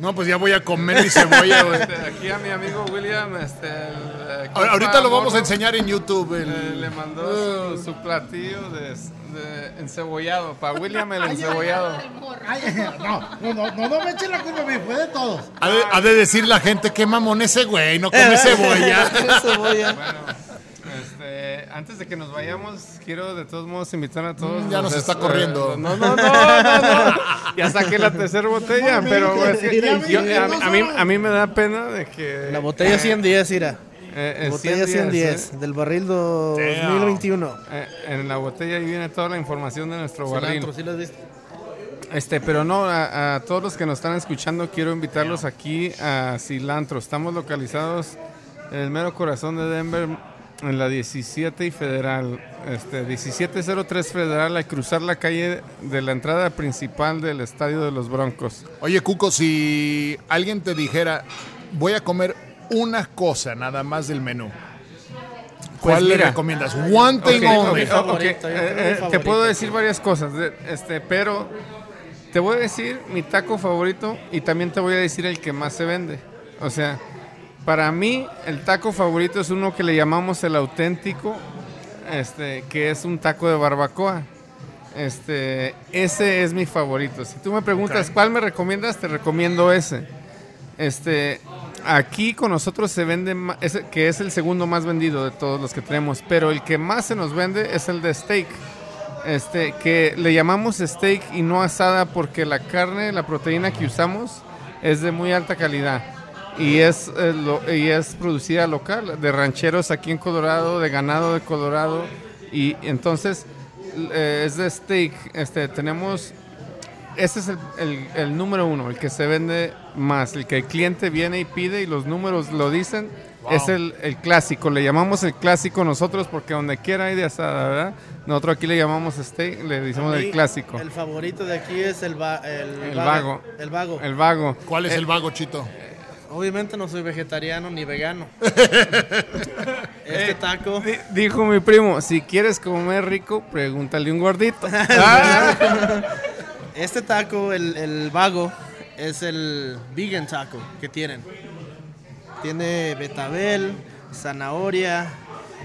Speaker 1: No, pues ya voy a comer mi cebolla, güey.
Speaker 4: Este, aquí a mi amigo William, este, el, eh,
Speaker 1: Ahorita lo vamos a enseñar en YouTube. el-
Speaker 4: eh, le mandó su, su platillo de, de encebollado. Para William el encebollado.
Speaker 2: El.
Speaker 3: Ay, no, no, no, no, no me echen la culpa a mí, fue de todos.
Speaker 1: Ha de, ha de decir la gente, qué mamón ese güey, no come cebolla.
Speaker 5: Cebolla.
Speaker 4: Bueno, este, antes de que nos vayamos, quiero de todos modos invitar a todos.
Speaker 1: Mm, ya nos está
Speaker 4: eh,
Speaker 1: corriendo.
Speaker 4: no, no, no, no, no. Ya saqué la tercera botella, pero es que yo- a, a, mí,
Speaker 3: sabe.
Speaker 4: a mí me da pena de que.
Speaker 5: La botella 110, mira.
Speaker 4: eh, eh,
Speaker 5: Botella
Speaker 4: 110,
Speaker 5: 110
Speaker 4: eh.
Speaker 5: del barril 2021.
Speaker 4: Eh, en la botella ahí viene toda la información de nuestro barril.
Speaker 5: ¿sí lo has visto?
Speaker 4: Este, pero no, a, a todos los que nos están escuchando, quiero invitarlos aquí a Cilantro. Estamos localizados en el mero corazón de Denver, en la 17 y Federal. Este, 1703 Federal, al cruzar la calle de la entrada principal del estadio de los Broncos.
Speaker 1: Oye, Cuco, si alguien te dijera, voy a comer una cosa nada más del menú, ¿cuál
Speaker 4: Pues
Speaker 1: le recomiendas? One thing only.
Speaker 4: ok,
Speaker 5: favorito,
Speaker 4: ok,
Speaker 5: yo tengo
Speaker 4: eh, eh, te puedo decir varias cosas, este, pero te voy a decir mi taco favorito y también te voy a decir el que más se vende. O sea, para mí el taco favorito es uno que le llamamos el auténtico, este, que es un taco de barbacoa. Este, ese es mi favorito. Si tú me preguntas cuál me recomiendas, te recomiendo ese. Este, aquí con nosotros se vende, ese- que es el segundo más vendido de todos los que tenemos, pero el que más se nos vende es el de steak. Este, que le llamamos steak y no asada porque la carne, la proteína que usamos es de muy alta calidad y es, eh, lo- y es producida local, de rancheros aquí en Colorado, de ganado de Colorado y entonces eh, es de steak. Este, tenemos ese es el, el- el número uno, el que se vende más, el que el cliente viene y pide y los números lo dicen, es el, el clásico. Le llamamos el clásico nosotros porque donde quiera hay de asada, ¿verdad? Nosotros aquí le llamamos steak, le decimos el clásico.
Speaker 5: El favorito de aquí es el, va- el,
Speaker 4: El
Speaker 5: vaga-
Speaker 4: vago.
Speaker 5: El vago.
Speaker 4: El vago.
Speaker 1: ¿Cuál es el vago, Chito?
Speaker 5: Obviamente no soy vegetariano ni vegano. este taco.
Speaker 4: Di- Dijo mi primo, si quieres comer rico, pregúntale un gordito. Ah,
Speaker 5: Este taco, el, el vago, es el vegan taco que tienen. Tiene betabel, zanahoria,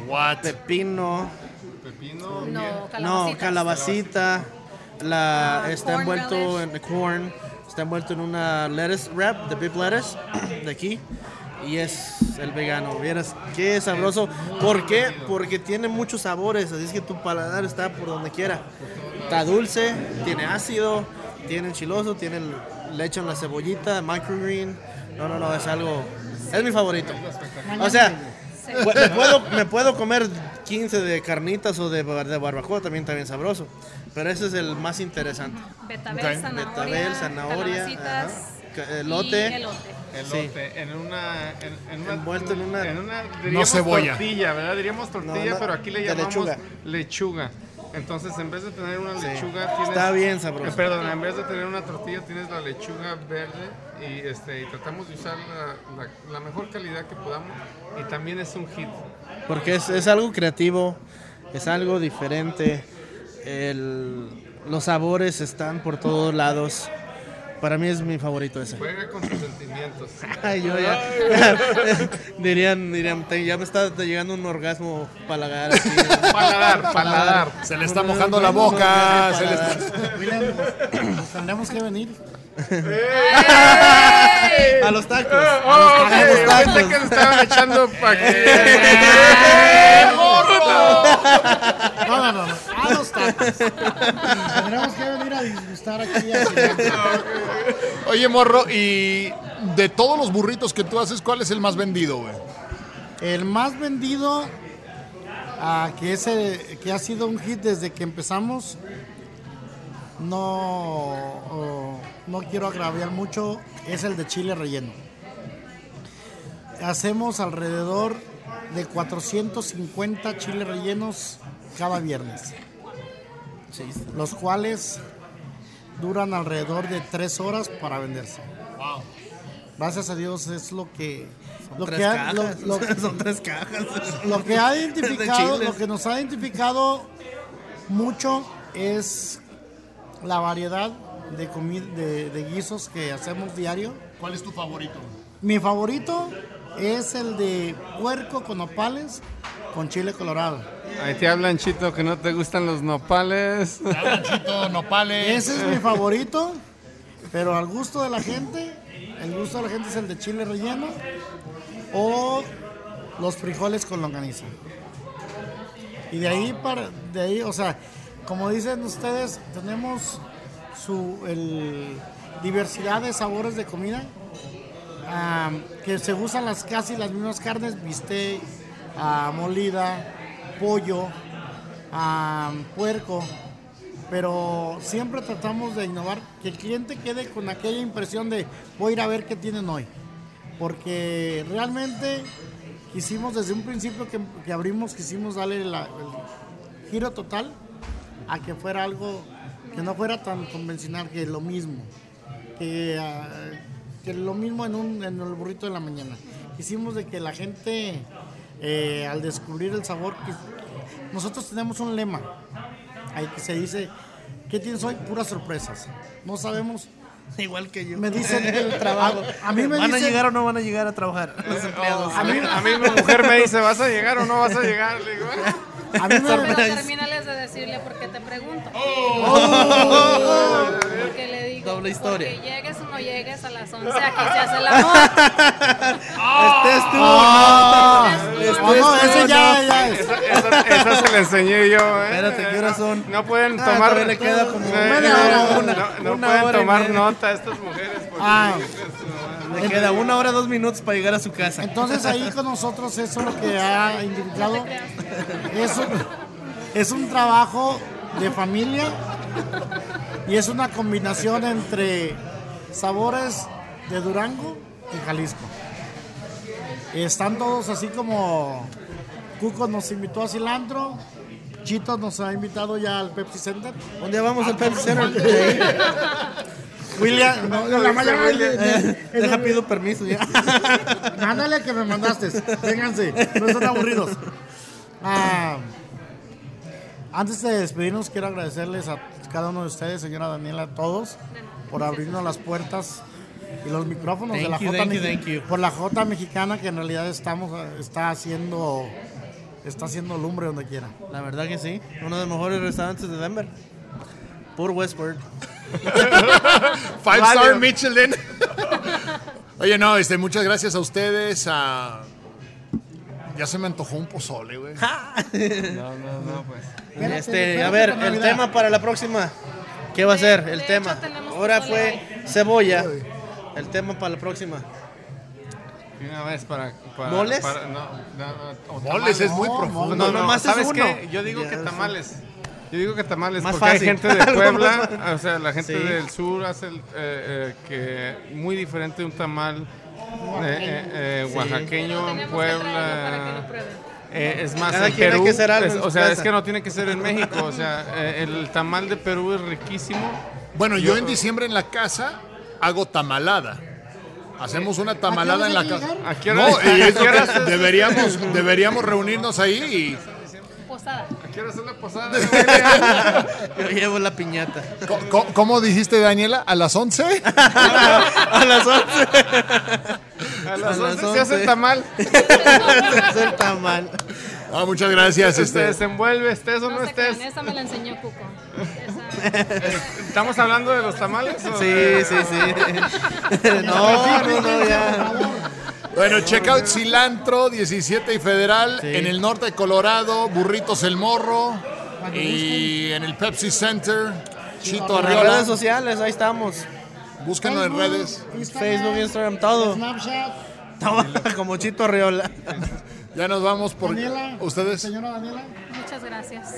Speaker 1: What?
Speaker 5: pepino,
Speaker 4: Pepino,
Speaker 2: No, calabacita.
Speaker 5: no, calabacita, la,
Speaker 2: Ah,
Speaker 5: está envuelto
Speaker 2: relish.
Speaker 5: en corn, está envuelto en una lettuce wrap de big lettuce de aquí y es el vegano. Vieras qué sabroso. ¿Por qué? Porque tiene muchos sabores, así es que tu paladar está por donde quiera. Está dulce, tiene ácido, tiene enchiloso, tiene el- le echan la cebollita, microgreen. No, no, no, es algo es mi favorito. O sea, pu- me puedo, me puedo comer 15 de carnitas o de, de barbacoa, también está bien sabroso. Pero ese es el más interesante.
Speaker 2: Betabel, zanahoria,
Speaker 5: Betabel, elote.
Speaker 2: elote.
Speaker 4: en una, en, en una
Speaker 5: Envuelto en una-
Speaker 4: diríamos
Speaker 1: cebolla.
Speaker 4: tortilla, ¿verdad? Diríamos tortilla,
Speaker 5: no,
Speaker 4: pero aquí le llamamos
Speaker 5: lechuga.
Speaker 4: lechuga. Entonces, en vez de tener una lechuga, tienes
Speaker 5: Está bien sabroso.
Speaker 4: Eh, perdón, en vez de tener una tortilla, tienes la lechuga verde y este y tratamos de usar la, la- la mejor calidad que podamos y también es un hit.
Speaker 5: Porque es, es algo creativo, es algo diferente. El- los sabores están por todos lados. Para mí es mi favorito ese.
Speaker 4: Juega con tus sentimientos.
Speaker 5: Ay, yo ya. dirían, dirían, "Te- ya me está llegando un orgasmo palagar. aquí".
Speaker 4: Paladar, paladar.
Speaker 1: Se le está mojando la boca. se le está-
Speaker 3: William, nos- nos tendremos que venir.
Speaker 5: A los tacos.
Speaker 4: Oh,
Speaker 5: A los tacos.
Speaker 4: que se estaban echando pa' que...
Speaker 3: No, no, no, no. A los tacos. Tendremos que venir a disgustar aquí. a Silvano.
Speaker 1: Oye, morro, y de todos los burritos que tú haces, ¿cuál es el más vendido, güey?
Speaker 3: El más vendido, ah, que, ese, que ha sido un hit desde que empezamos, no, oh, no quiero agraviar mucho, es el de chile relleno. Hacemos alrededor de 450 chiles rellenos cada viernes, los cuales duran alrededor de 3 horas para venderse. Gracias a Dios es lo que... Lo
Speaker 5: Tres
Speaker 3: que, ha, lo-
Speaker 5: cajas.
Speaker 3: lo-
Speaker 5: Son tres cajas.
Speaker 3: lo que ha
Speaker 5: De
Speaker 3: identificado, lo que nos ha identificado mucho es la variedad de, de, de guisos que hacemos diario.
Speaker 1: ¿Cuál es tu favorito?
Speaker 3: Mi favorito es el de puerco con nopales con chile colorado.
Speaker 4: Ahí te hablan, Chito, que no te gustan los nopales.
Speaker 1: Chito, nopales.
Speaker 3: Ese es mi favorito, pero al gusto de la gente, el gusto de la gente es el de chile relleno o los frijoles con longaniza. Y de ahí para, de ahí, o sea, como dicen ustedes, tenemos su el, diversidad de sabores de comida que se usan las casi las mismas carnes, bistec, molida, pollo, puerco, pero siempre tratamos de innovar, que el cliente quede con aquella impresión de voy a ir a ver qué tienen hoy, porque realmente quisimos desde un principio que, que abrimos, quisimos darle la- el giro total a que fuera algo que no fuera tan convencional que lo mismo, que, ah, que lo mismo en, un, en el burrito de la mañana. Quisimos de que la gente eh, al descubrir el sabor, que- nosotros tenemos un lema ahí que se dice, ¿qué tienes hoy? Puras sorpresas. No sabemos.
Speaker 5: Igual que yo.
Speaker 3: Me dicen
Speaker 5: el trabajo.
Speaker 3: A, a mí me
Speaker 5: ¿Van a llegar o no van a llegar a trabajar los empleados?
Speaker 4: A mí, a mí mi mujer me dice, ¿vas a llegar o no vas a llegar? Le digo, "Ah".
Speaker 3: A mí me-
Speaker 2: Pero termínales de decirle por qué te pregunto. Porque le digo.
Speaker 5: Doble historia.
Speaker 2: Porque llegues o no llegues a las 11, aquí se hace el amor.
Speaker 5: Estés tú.
Speaker 3: Ah,
Speaker 2: Estés tú,
Speaker 3: oh, no,
Speaker 2: no.
Speaker 3: ese ya, ya es.
Speaker 4: Esa, esa- esa se la enseñé yo, ¿eh?
Speaker 5: Espérate, ¿qué horas son?
Speaker 4: No pueden
Speaker 5: Ah,
Speaker 4: tomar...
Speaker 5: todavía le queda como
Speaker 4: no,
Speaker 3: hora,
Speaker 4: no,
Speaker 5: una-
Speaker 4: no
Speaker 5: una
Speaker 4: pueden tomar nota a estas mujeres porque...
Speaker 3: Ah,
Speaker 5: Le queda una hora, dos minutos para llegar a su casa.
Speaker 3: entonces ahí con nosotros eso es lo que ha indicado. Es un, es un trabajo de familia y es una combinación entre sabores de Durango y Jalisco. Están todos así como Cuco nos invitó a cilantro, Chito nos ha invitado ya al Pepsi Center.
Speaker 5: Un día vamos al Pepsi Center.
Speaker 3: William, no, no, la mañana-
Speaker 5: Eh, Deja pido permiso ya.
Speaker 3: Ándale que me mandaste. Vénganse, no están aburridos. Ah, antes de despedirnos, quiero agradecerles a cada uno de ustedes, señora Daniela, a todos, por abrirnos las puertas y los micrófonos de
Speaker 5: Thank
Speaker 3: la
Speaker 5: you,
Speaker 3: J
Speaker 5: thank you,
Speaker 3: Mexi-
Speaker 5: thank you.
Speaker 3: por la J mexicana que en realidad estamos está haciendo está haciendo lumbre donde quiera.
Speaker 5: La verdad que sí. Uno de los mejores restaurantes de Denver. Por Westward.
Speaker 1: Five Star. Michelin. Oye, no, este, muchas gracias a ustedes. a- Ya se me antojó un pozole, güey.
Speaker 4: No, no, no, pues...
Speaker 5: Este, a ver, el tema para la próxima. ¿Qué va a ser el
Speaker 2: de
Speaker 5: tema? Ahora fue cebolla. El tema para la próxima.
Speaker 4: Y Una vez para... para
Speaker 5: ¿Moles?
Speaker 4: para- no, no, no, o
Speaker 1: Moles
Speaker 4: tamales.
Speaker 1: es muy profundo.
Speaker 4: No, no,
Speaker 5: Nomás es
Speaker 4: ¿sabes
Speaker 5: uno.
Speaker 4: qué? Yo digo
Speaker 5: Ya,
Speaker 4: que
Speaker 5: sí.
Speaker 4: tamales. Yo digo que tamales,
Speaker 5: Más
Speaker 4: porque hay
Speaker 5: fácil.
Speaker 4: gente de Puebla, o sea, la gente
Speaker 5: Sí.
Speaker 4: del sur hace el, eh, eh, que muy diferente un tamal eh, eh, eh,
Speaker 5: Sí.
Speaker 4: oaxaqueño
Speaker 2: Pero
Speaker 4: en Puebla. Eh, es más,
Speaker 5: Cada
Speaker 4: en
Speaker 5: hay
Speaker 4: Perú,
Speaker 5: que algo
Speaker 4: es-
Speaker 5: en
Speaker 4: o sea, es que no tiene que ser en México, o sea, eh, el tamal de Perú es riquísimo.
Speaker 1: Bueno, yo en diciembre en la casa hago tamalada. Hacemos una tamalada en la
Speaker 3: ¿A qué hora
Speaker 1: casa.
Speaker 3: se
Speaker 4: ¿A qué hora-
Speaker 1: No, y que deberíamos, deberíamos reunirnos ahí
Speaker 2: Posada.
Speaker 4: Quiero hacer la posada.
Speaker 5: Yo llevo la piñata.
Speaker 1: ¿Cómo dijiste, Daniela? ¿A las 11?
Speaker 5: A las 11.
Speaker 4: A las
Speaker 5: A las
Speaker 4: 11 se hace
Speaker 5: 11.
Speaker 4: el tamal.
Speaker 5: Se el tamal.
Speaker 1: Ah, muchas gracias.
Speaker 4: Se
Speaker 1: Este,
Speaker 4: desenvuelve, estés o
Speaker 2: No
Speaker 4: no
Speaker 2: crean,
Speaker 4: estés.
Speaker 2: esa me la enseñó Cuco. Esa-
Speaker 4: ¿Estamos hablando de los tamales? o
Speaker 5: Sí,
Speaker 4: de-
Speaker 5: sí, sí. No, no, no, ya.
Speaker 1: Bueno, check out Cilantro, 17 y Federal,
Speaker 5: Sí.
Speaker 1: en el norte de Colorado, Burritos El Morro, y en el Pepsi Center, Chito
Speaker 5: En las
Speaker 1: Arriola.
Speaker 5: redes sociales, ahí estamos.
Speaker 1: Búsquenos en redes.
Speaker 5: Facebook, Instagram, todo.
Speaker 3: Snapchat,
Speaker 5: Como Chito Arriola.
Speaker 1: Ya nos vamos por
Speaker 3: Daniela.
Speaker 1: ustedes.
Speaker 3: Señora Daniela.
Speaker 2: Muchas gracias.